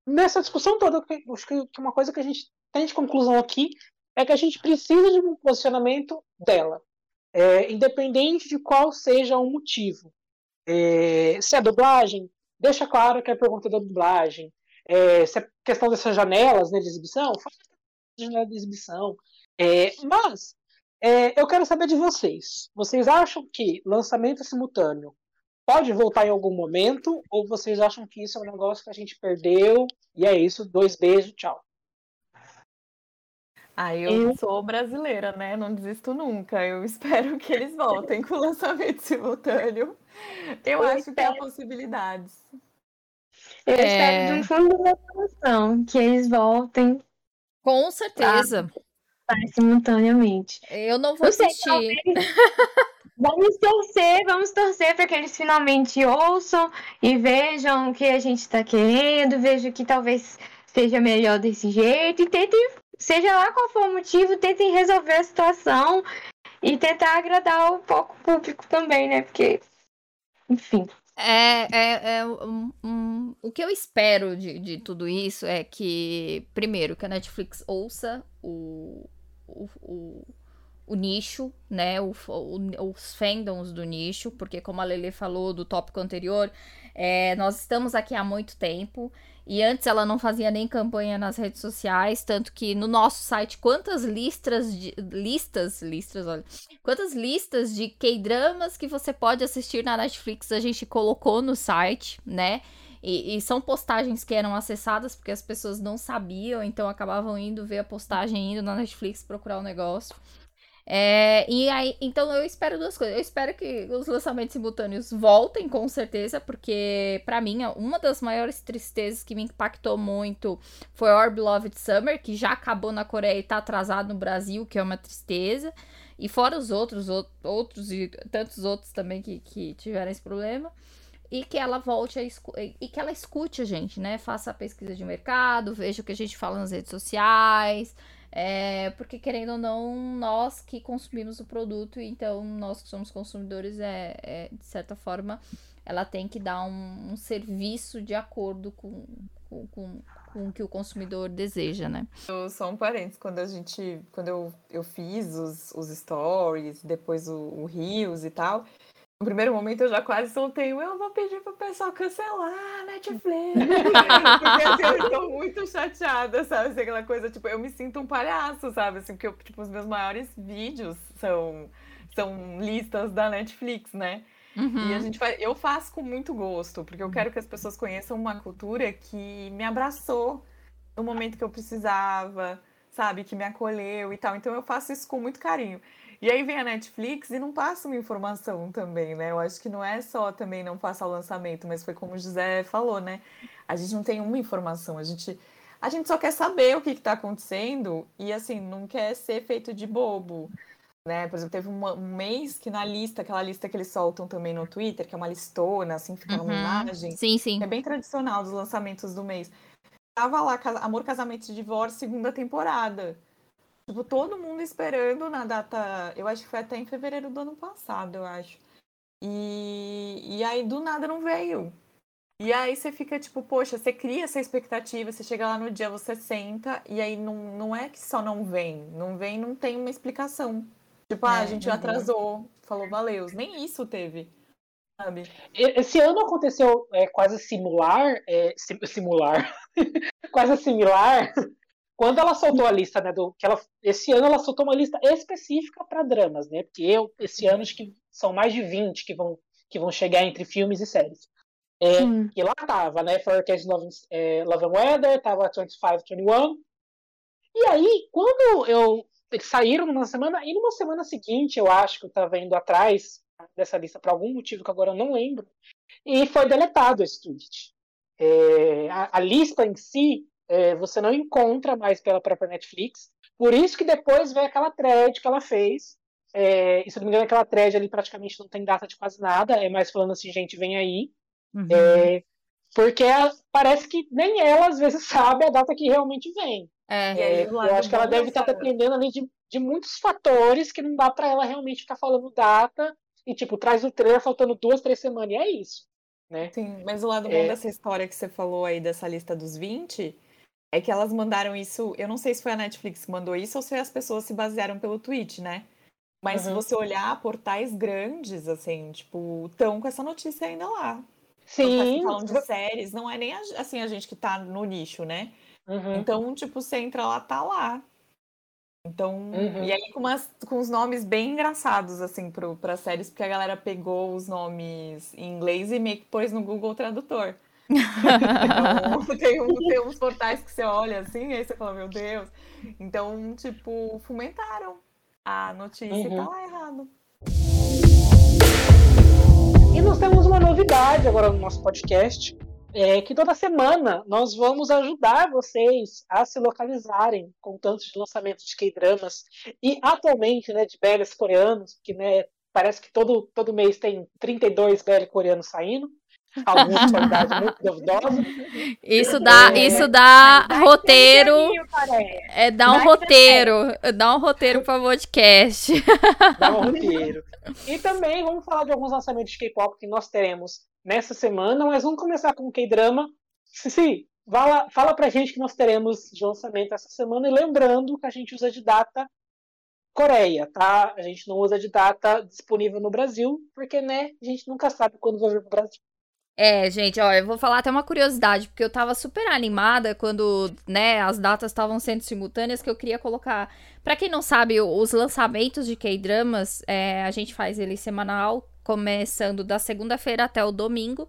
nessa discussão toda, acho que uma coisa que a gente tem de conclusão aqui é que a gente precisa de um posicionamento dela, é, independente de qual seja o motivo. É, se é dublagem, deixa claro que é pergunta da dublagem. É, se é questão dessas janelas né, de exibição, fala de janela de exibição. É, mas é, eu quero saber de vocês. Vocês acham que lançamento simultâneo pode voltar em algum momento? Ou vocês acham que isso é um negócio que a gente perdeu? E é isso, dois beijos, tchau. Ah, eu, eu sou brasileira, né? Não desisto nunca. Eu <laughs> espero que eles voltem com o lançamento simultâneo. Eu, eu acho espero... que há possibilidades. Eu é... espero de um fundo do coração que eles voltem. Com certeza. Pra simultaneamente. Eu não vou não assistir. vamos torcer, vamos torcer para que eles finalmente ouçam e vejam o que a gente está querendo, vejam que talvez seja melhor desse jeito e tentem, seja lá qual for o motivo, tentem resolver a situação e tentar agradar um pouco o público também, né? Porque, enfim. É, é, é um, um, o que eu espero de, de tudo isso é que, primeiro, que a Netflix ouça o, o, o, o nicho, né? O, o, os fandoms do nicho, porque como a Lele falou do tópico anterior, é, nós estamos aqui há muito tempo. E antes ela não fazia nem campanha nas redes sociais, tanto que no nosso site, quantas listas de. Listas, listas, olha. Quantas listas de K-dramas que você pode assistir na Netflix a gente colocou no site, né? E, e, são postagens que eram acessadas porque as pessoas não sabiam, então acabavam indo ver a postagem, indo na Netflix procurar o negócio. É, e aí, então eu espero duas coisas. Eu espero que os lançamentos simultâneos voltem, com certeza, porque para mim uma das maiores tristezas que me impactou muito foi Orb Loved Summer, que já acabou na Coreia e tá atrasado no Brasil, que é uma tristeza. E fora os outros, outros e tantos outros também que, que tiveram esse problema e que ela volte a e que ela escute a gente, né? Faça a pesquisa de mercado, veja o que a gente fala nas redes sociais. É, porque querendo ou não, nós que consumimos o produto, então nós que somos consumidores, é, é de certa forma, ela tem que dar um, um serviço de acordo com, com, com, com, o que o consumidor deseja, né? Só um parênteses, quando a gente, quando eu, eu fiz os, os stories, depois o, o Rios e tal, no primeiro momento eu já quase soltei eu vou pedir pro pessoal cancelar a Netflix. <laughs> porque assim, eu estou muito chateada, sabe? Assim, aquela coisa, tipo, eu me sinto um palhaço, sabe? Assim, porque eu, tipo, os meus maiores vídeos são, são listas da Netflix, né? Uhum. E a gente faz, eu faço com muito gosto, porque eu quero que as pessoas conheçam uma cultura que me abraçou no momento que eu precisava, sabe? Que me acolheu e tal. Então eu faço isso com muito carinho. E aí vem a Netflix e não passa uma informação também, né? Eu acho que não é só também não passar o lançamento, mas foi como o José falou, né? A gente não tem uma informação, a gente, a gente só quer saber o que está acontecendo e, assim, não quer ser feito de bobo. Né? Por exemplo, teve uma, um mês que na lista, aquela lista que eles soltam também no Twitter, que é uma listona, assim, fica uhum. numa imagem. Sim, sim. É bem tradicional dos lançamentos do mês. Tava lá Amor, Casamento e Divórcio, segunda temporada. Tipo, todo mundo esperando na data. Eu acho que foi até em fevereiro do ano passado, eu acho. E, e aí do nada não veio. E aí você fica tipo, poxa, você cria essa expectativa, você chega lá no dia, você senta, e aí não, não é que só não vem. Não vem, não tem uma explicação. Tipo, ah, a é, gente uhum. atrasou, falou valeu. Nem isso teve. Sabe? Esse ano aconteceu é, quase similar, é, simular, <laughs> quase similar quando ela soltou a lista, né, do que ela esse ano ela soltou uma lista específica para dramas, né? Porque eu esse ano acho que são mais de 20 que vão que vão chegar entre filmes e séries. É, e lá tava, né, Forecast Love, é, Love and Weather, tava 25, 21. E aí, quando eu eles saíram numa semana e numa semana seguinte, eu acho que eu tava indo atrás dessa lista por algum motivo que agora eu não lembro, e foi deletado esse tweet. É, a, a, lista em si é, você não encontra mais pela própria Netflix. Por isso que depois vem aquela thread que ela fez. É, e se não me engano, aquela thread ali praticamente não tem data de quase nada. É mais falando assim, gente, vem aí. Uhum. É, porque parece que nem ela às vezes <laughs> sabe a data que realmente vem. É, é eu acho que ela deve estar dependendo ali de, de muitos fatores que não dá para ela realmente ficar falando data e tipo traz o trailer faltando duas, três semanas e é isso. Né? Sim, mas o lado bom é... dessa história que você falou aí dessa lista dos 20 é que elas mandaram isso. Eu não sei se foi a Netflix que mandou isso ou se as pessoas se basearam pelo tweet, né? Mas uhum. se você olhar portais grandes, assim, tipo, estão com essa notícia ainda lá. Sim. Falando de séries, não é nem a, assim a gente que tá no nicho, né? Uhum. Então, tipo, você entra lá, tá lá. Então, uhum. e aí com, umas, com os nomes bem engraçados, assim, para séries, porque a galera pegou os nomes em inglês e meio que pôs no Google Tradutor. Então, <laughs> tem, um, tem uns portais que você olha assim, e aí você fala, meu Deus. Então, tipo, fomentaram a notícia uhum. e tá lá errado. E nós temos uma novidade agora no nosso podcast, é que toda semana nós vamos ajudar vocês a se localizarem com tantos lançamentos de K-dramas e atualmente, né, de BLs coreanos, que né, parece que todo, todo mês tem 32 BL coreanos saindo alguma qualidade muito duvidosa. Isso dá, é, isso dá roteiro. é, dá um roteiro. Dá um roteiro para podcast. Dá um roteiro. E também vamos falar de alguns lançamentos de K-pop que nós teremos nessa semana, mas vamos começar com o K-drama. Cici, fala, fala pra gente que nós teremos de lançamento essa semana, e lembrando que a gente usa de data Coreia, tá? A gente não usa de data disponível no Brasil, porque, né, a gente nunca sabe quando vai vir pro Brasil. É, gente, ó, eu vou falar até uma curiosidade, porque eu tava super animada quando, né, as datas estavam sendo simultâneas, que eu queria colocar. Para quem não sabe, os lançamentos de K-dramas, é, a gente faz ele semanal, começando da segunda-feira até o domingo.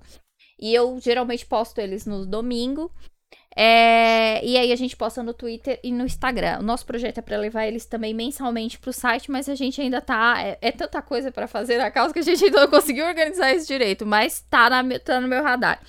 E eu geralmente posto eles no domingo. É, e aí a gente posta no Twitter e no Instagram. O nosso projeto é para levar eles também mensalmente pro site, mas a gente ainda tá. É, é tanta coisa para fazer na causa que a gente ainda <laughs> não conseguiu organizar isso direito, mas tá, na, tá no meu radar.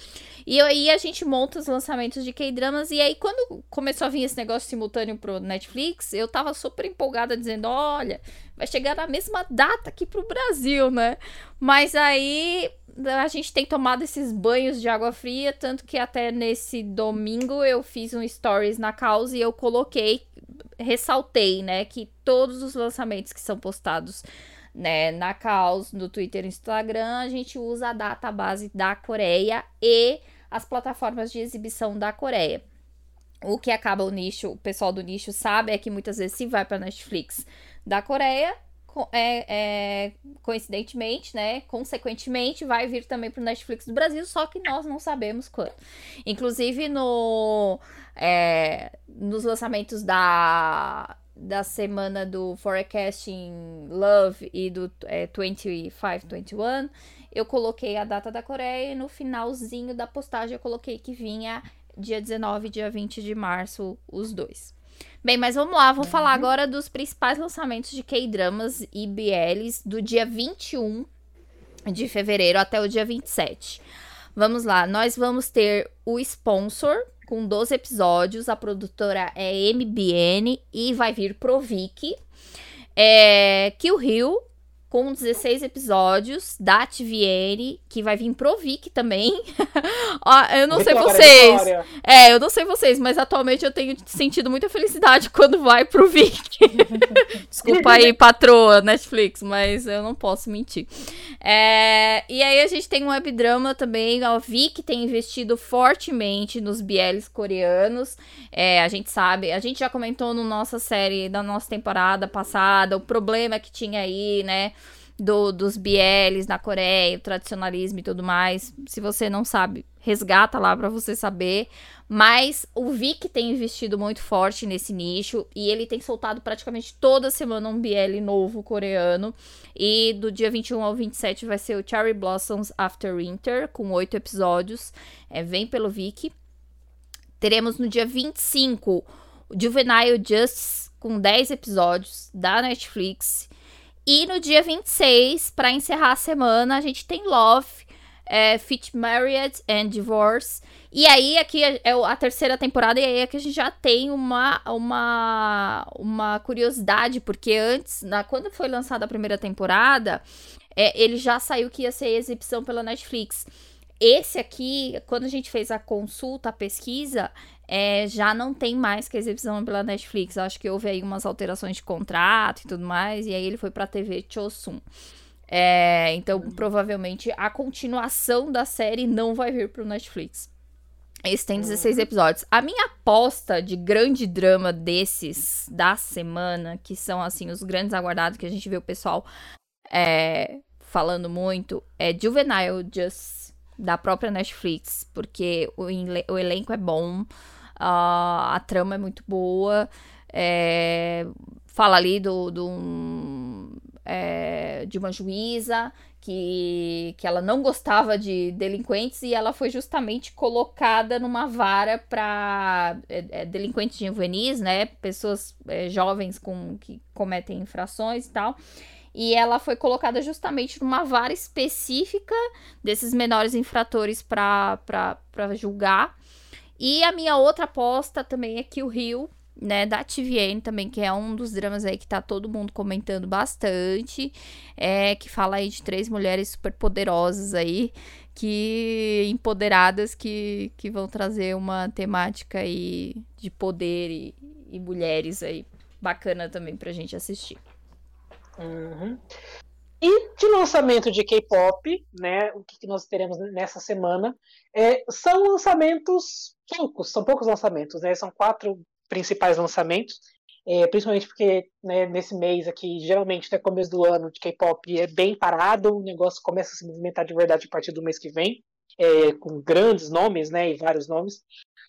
E aí a gente monta os lançamentos de K-dramas. E aí, quando começou a vir esse negócio simultâneo pro Netflix, eu tava super empolgada, dizendo: olha, vai chegar na mesma data aqui pro Brasil, né? Mas aí a gente tem tomado esses banhos de água fria, tanto que até nesse domingo eu fiz um stories na causa e eu coloquei, ressaltei, né, que todos os lançamentos que são postados né, na causa, no Twitter e Instagram, a gente usa a data base da Coreia e as plataformas de exibição da Coreia. O que acaba o nicho, o pessoal do nicho sabe é que muitas vezes se vai para Netflix da Coreia, é, é, coincidentemente, né, consequentemente, vai vir também para o Netflix do Brasil, só que nós não sabemos quando. Inclusive no é, nos lançamentos da da semana do Forecasting Love e do é, 2521, eu coloquei a data da Coreia e no finalzinho da postagem eu coloquei que vinha dia 19 e dia 20 de março, os dois. Bem, mas vamos lá, vou uhum. falar agora dos principais lançamentos de K-dramas e BLs do dia 21 de fevereiro até o dia 27. Vamos lá, nós vamos ter o sponsor com 12 episódios, a produtora é MBN e vai vir Provic. É, Kill Hill, com 16 episódios da TVN, que vai vir pro Vic também. <laughs> Eu não vitória, sei vocês. Vitória. É, eu não sei vocês, mas atualmente eu tenho sentido muita felicidade <laughs> quando vai pro Vic. <laughs> Desculpa aí, patroa Netflix, mas eu não posso mentir. É, e aí a gente tem um webdrama também. A Vic tem investido fortemente nos BLs coreanos. É, a gente sabe, a gente já comentou na no nossa série, da nossa temporada passada, o problema que tinha aí, né? Do, dos BLs na Coreia, o tradicionalismo e tudo mais. Se você não sabe, resgata lá para você saber. Mas o Vic tem investido muito forte nesse nicho e ele tem soltado praticamente toda semana um BL novo coreano. E do dia 21 ao 27 vai ser o Cherry Blossoms After Winter, com oito episódios. É, vem pelo Vic. Teremos no dia 25 o Juvenile Justice, com 10 episódios, da Netflix. E no dia 26, para encerrar a semana, a gente tem Love, é, Fit Married and Divorce. E aí, aqui é, é a terceira temporada, e aí é que a gente já tem uma, uma, uma curiosidade, porque antes, na, quando foi lançada a primeira temporada, é, ele já saiu que ia ser exibição pela Netflix. Esse aqui, quando a gente fez a consulta, a pesquisa, é, já não tem mais que exibição pela Netflix. Acho que houve aí umas alterações de contrato e tudo mais, e aí ele foi pra TV Chosun. É, então, provavelmente, a continuação da série não vai vir pro Netflix. Esse tem 16 uhum. episódios. A minha aposta de grande drama desses da semana, que são, assim, os grandes aguardados que a gente vê o pessoal é, falando muito, é Juvenile Just, da própria Netflix, porque o, o elenco é bom, a, trama é muito boa. É, fala ali do, do é, de uma juíza que, que ela não gostava de delinquentes e ela foi justamente colocada numa vara para é, é, delinquentes juvenis, né? Pessoas é, jovens com, que cometem infrações e tal. E ela foi colocada justamente numa vara específica desses menores infratores para julgar. E a minha outra aposta também é que o Rio, né, da TVN também, que é um dos dramas aí que tá todo mundo comentando bastante, é que fala aí de três mulheres super poderosas aí, que empoderadas que, que vão trazer uma temática aí de poder e, e mulheres aí bacana também pra gente assistir. Uhum. E de lançamento de K-pop, né, o que, que nós teremos nessa semana, é, são lançamentos poucos, são poucos lançamentos, né, são quatro principais lançamentos, é, principalmente porque né, nesse mês aqui, geralmente até começo do ano de K-pop é bem parado, o negócio começa a se movimentar de verdade a partir do mês que vem, é, com grandes nomes, né, e vários nomes.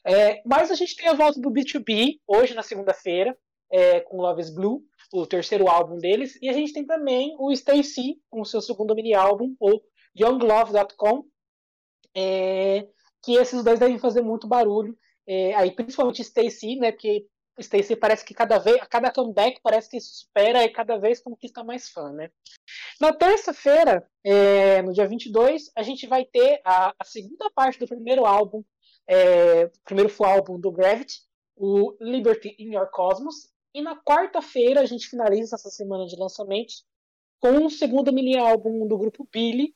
É, mas a gente tem a volta do B2B hoje na segunda-feira, é, com Love is Blue, o terceiro álbum deles. E a gente tem também o Stacy, com o seu segundo mini-álbum, o YoungLove.com, é, que esses dois devem fazer muito barulho. É, aí, principalmente Stacy, né? Porque Stacy parece que cada vez, a cada comeback parece que supera e cada vez conquista mais fã, né? Na terça-feira, é, no dia 22, a gente vai ter a, a segunda parte do primeiro álbum, é, primeiro full álbum do Gravity, o Liberty in Your Cosmos, e na quarta-feira a gente finaliza essa semana de lançamentos com o segundo mini álbum do grupo Billy.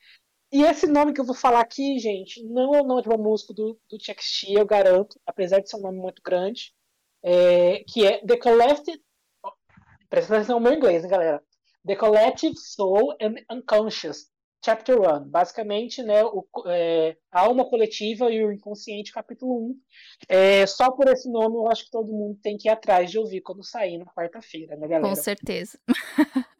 E esse nome que eu vou falar aqui, gente, não é o nome de uma música do, do TXT, eu garanto, apesar de ser um nome muito grande, é, que é The Collective. Presta atenção no meu inglês, galera? The Collective Soul and Unconscious, Chapter 1. Basicamente, né, o, é, a alma coletiva e o inconsciente, capítulo 1. É, só por esse nome, eu acho que todo mundo tem que ir atrás de ouvir quando sair na quarta-feira, né, galera? Com certeza. <laughs>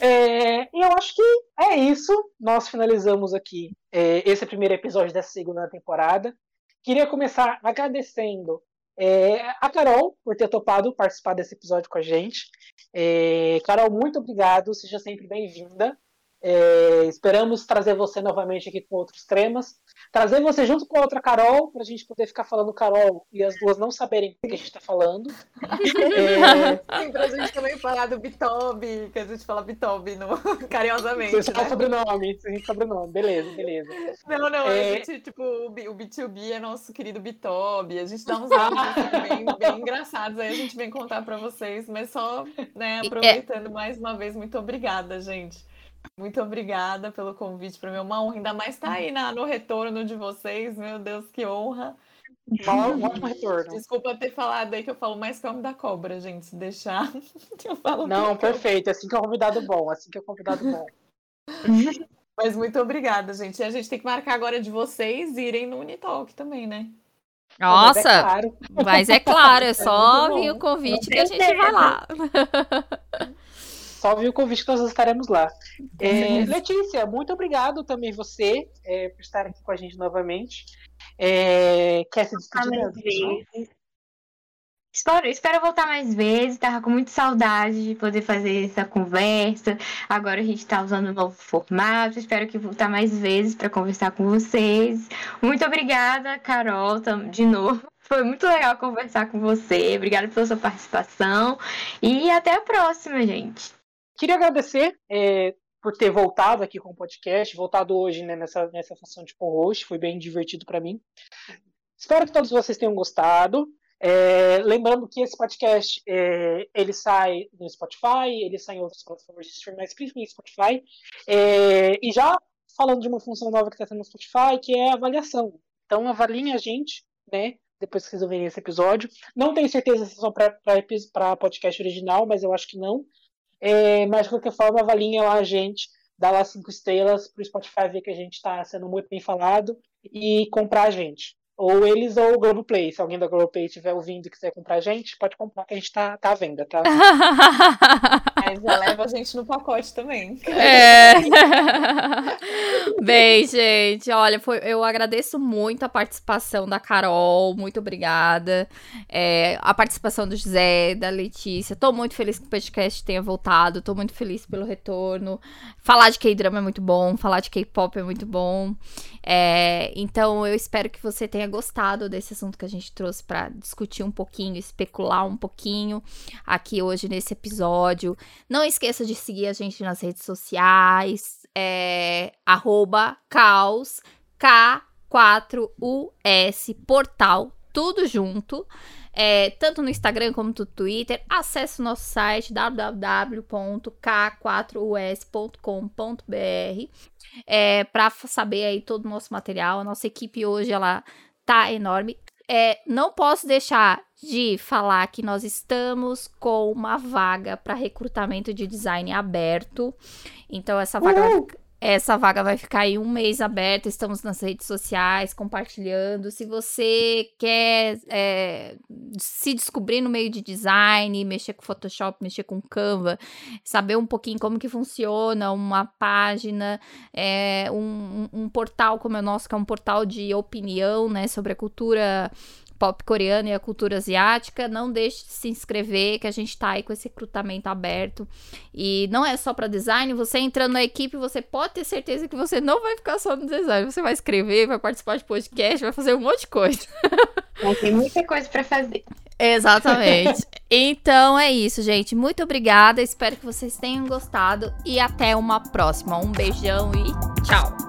É, e eu acho que é isso. Nós finalizamos aqui é, esse primeiro episódio dessa segunda temporada. Queria começar agradecendo é, a Carol por ter topado participar desse episódio com a gente. É, Carol, muito obrigado. Seja sempre bem-vinda. É, esperamos trazer você novamente aqui com outros temas. Trazer você junto com a outra Carol, para a gente poder ficar falando Carol e as duas não saberem o que a gente está falando. <laughs> é... Sim, pra gente também falar do Bitobi, que a gente fala Bitobi no... <laughs> carinhosamente. Você né? sobrenome, sem sobrenome. Beleza, beleza. Não, não, é... a gente, tipo, o B2B é nosso querido Bitobi. A gente dá uns nomes assim, bem, <laughs> bem engraçados, aí a gente vem contar para vocês, mas só, né, é aproveitando mais uma vez, muito obrigada, gente. Muito obrigada pelo convite. Para mim é uma honra, ainda mais estar tá aí na, no retorno de vocês. Meu Deus, que honra. Um ótimo retorno. Desculpa ter falado aí que eu falo mais que homem da cobra, gente. Se deixar, <laughs> eu falo. Não, perfeito. Assim que é um convidado bom. Assim que é um convidado bom. <laughs> Mas muito obrigada, gente. E a gente tem que marcar agora de vocês irem no Unitalk também, né? Nossa, mas é claro, mas é, claro, é <laughs> só é vir o convite que a gente vai lá. Só vi o convite que nós estaremos lá. É, Letícia, muito obrigado também você é, por estar aqui com a gente novamente. É, quer se despedir? Espero, espero voltar mais vezes. Tava com muita saudade de poder fazer essa conversa. Agora a gente está usando um novo formato. Espero que voltar mais vezes para conversar com vocês. Muito obrigada, Carol, de novo. <laughs> Foi muito legal conversar com você. Obrigada pela sua participação. E até a próxima, gente. Queria agradecer é, por ter voltado aqui com o podcast, voltado hoje né, nessa, nessa função de co-host, foi bem divertido para mim. Espero que todos vocês tenham gostado. É, lembrando que esse podcast é, ele sai no Spotify, ele sai em outras plataformas de streaming, mas principalmente Spotify. É, e já falando de uma função nova que está tendo no Spotify, que é a avaliação. Então avaliem a gente, né? Depois que vocês ouvirem esse episódio. Não tenho certeza se é só para podcast original, mas eu acho que não. É, mas de qualquer forma, avaliem lá a gente, dá lá cinco estrelas para o Spotify ver que a gente está sendo muito bem falado e comprar a gente. Ou eles ou o Globoplay. Se alguém da Globoplay estiver ouvindo e quiser comprar a gente, pode comprar, que a gente tá, tá à venda, tá? <laughs> Mas já leva a gente no pacote também. É. <laughs> Bem, gente, olha, foi, eu agradeço muito a participação da Carol, muito obrigada. É, a participação do José, da Letícia. Tô muito feliz que o podcast tenha voltado, tô muito feliz pelo retorno. Falar de K-drama é muito bom, falar de K-pop é muito bom. É, então, eu espero que você tenha gostado desse assunto que a gente trouxe para discutir um pouquinho, especular um pouquinho aqui hoje nesse episódio. Não esqueça de seguir a gente nas redes sociais, é, caos, K4US, portal, tudo junto. É, tanto no Instagram como no Twitter. Acesse o nosso site www.k4us.com.br é, para saber aí todo o nosso material. A nossa equipe hoje ela tá enorme. É, não posso deixar de falar que nós estamos com uma vaga para recrutamento de design aberto. Então, essa vaga vai, essa vaga vai ficar aí um mês aberta. Estamos nas redes sociais compartilhando. Se você quer é, se descobrir no meio de design, mexer com Photoshop, mexer com Canva, saber um pouquinho como que funciona uma página, é, um, um, portal como é o nosso, que é um portal de opinião né, sobre a cultura pop coreano e a cultura asiática. Não deixe de se inscrever, que a gente tá aí com esse recrutamento aberto. E não é só para design, você entrando na equipe, você pode ter certeza que você não vai ficar só no design. Você vai escrever, vai participar de podcast, vai fazer um monte de coisa. <laughs> tem muita coisa para fazer. Exatamente. então é isso, gente. Muito obrigada. Espero que vocês tenham gostado e até uma próxima. Um beijão e tchau.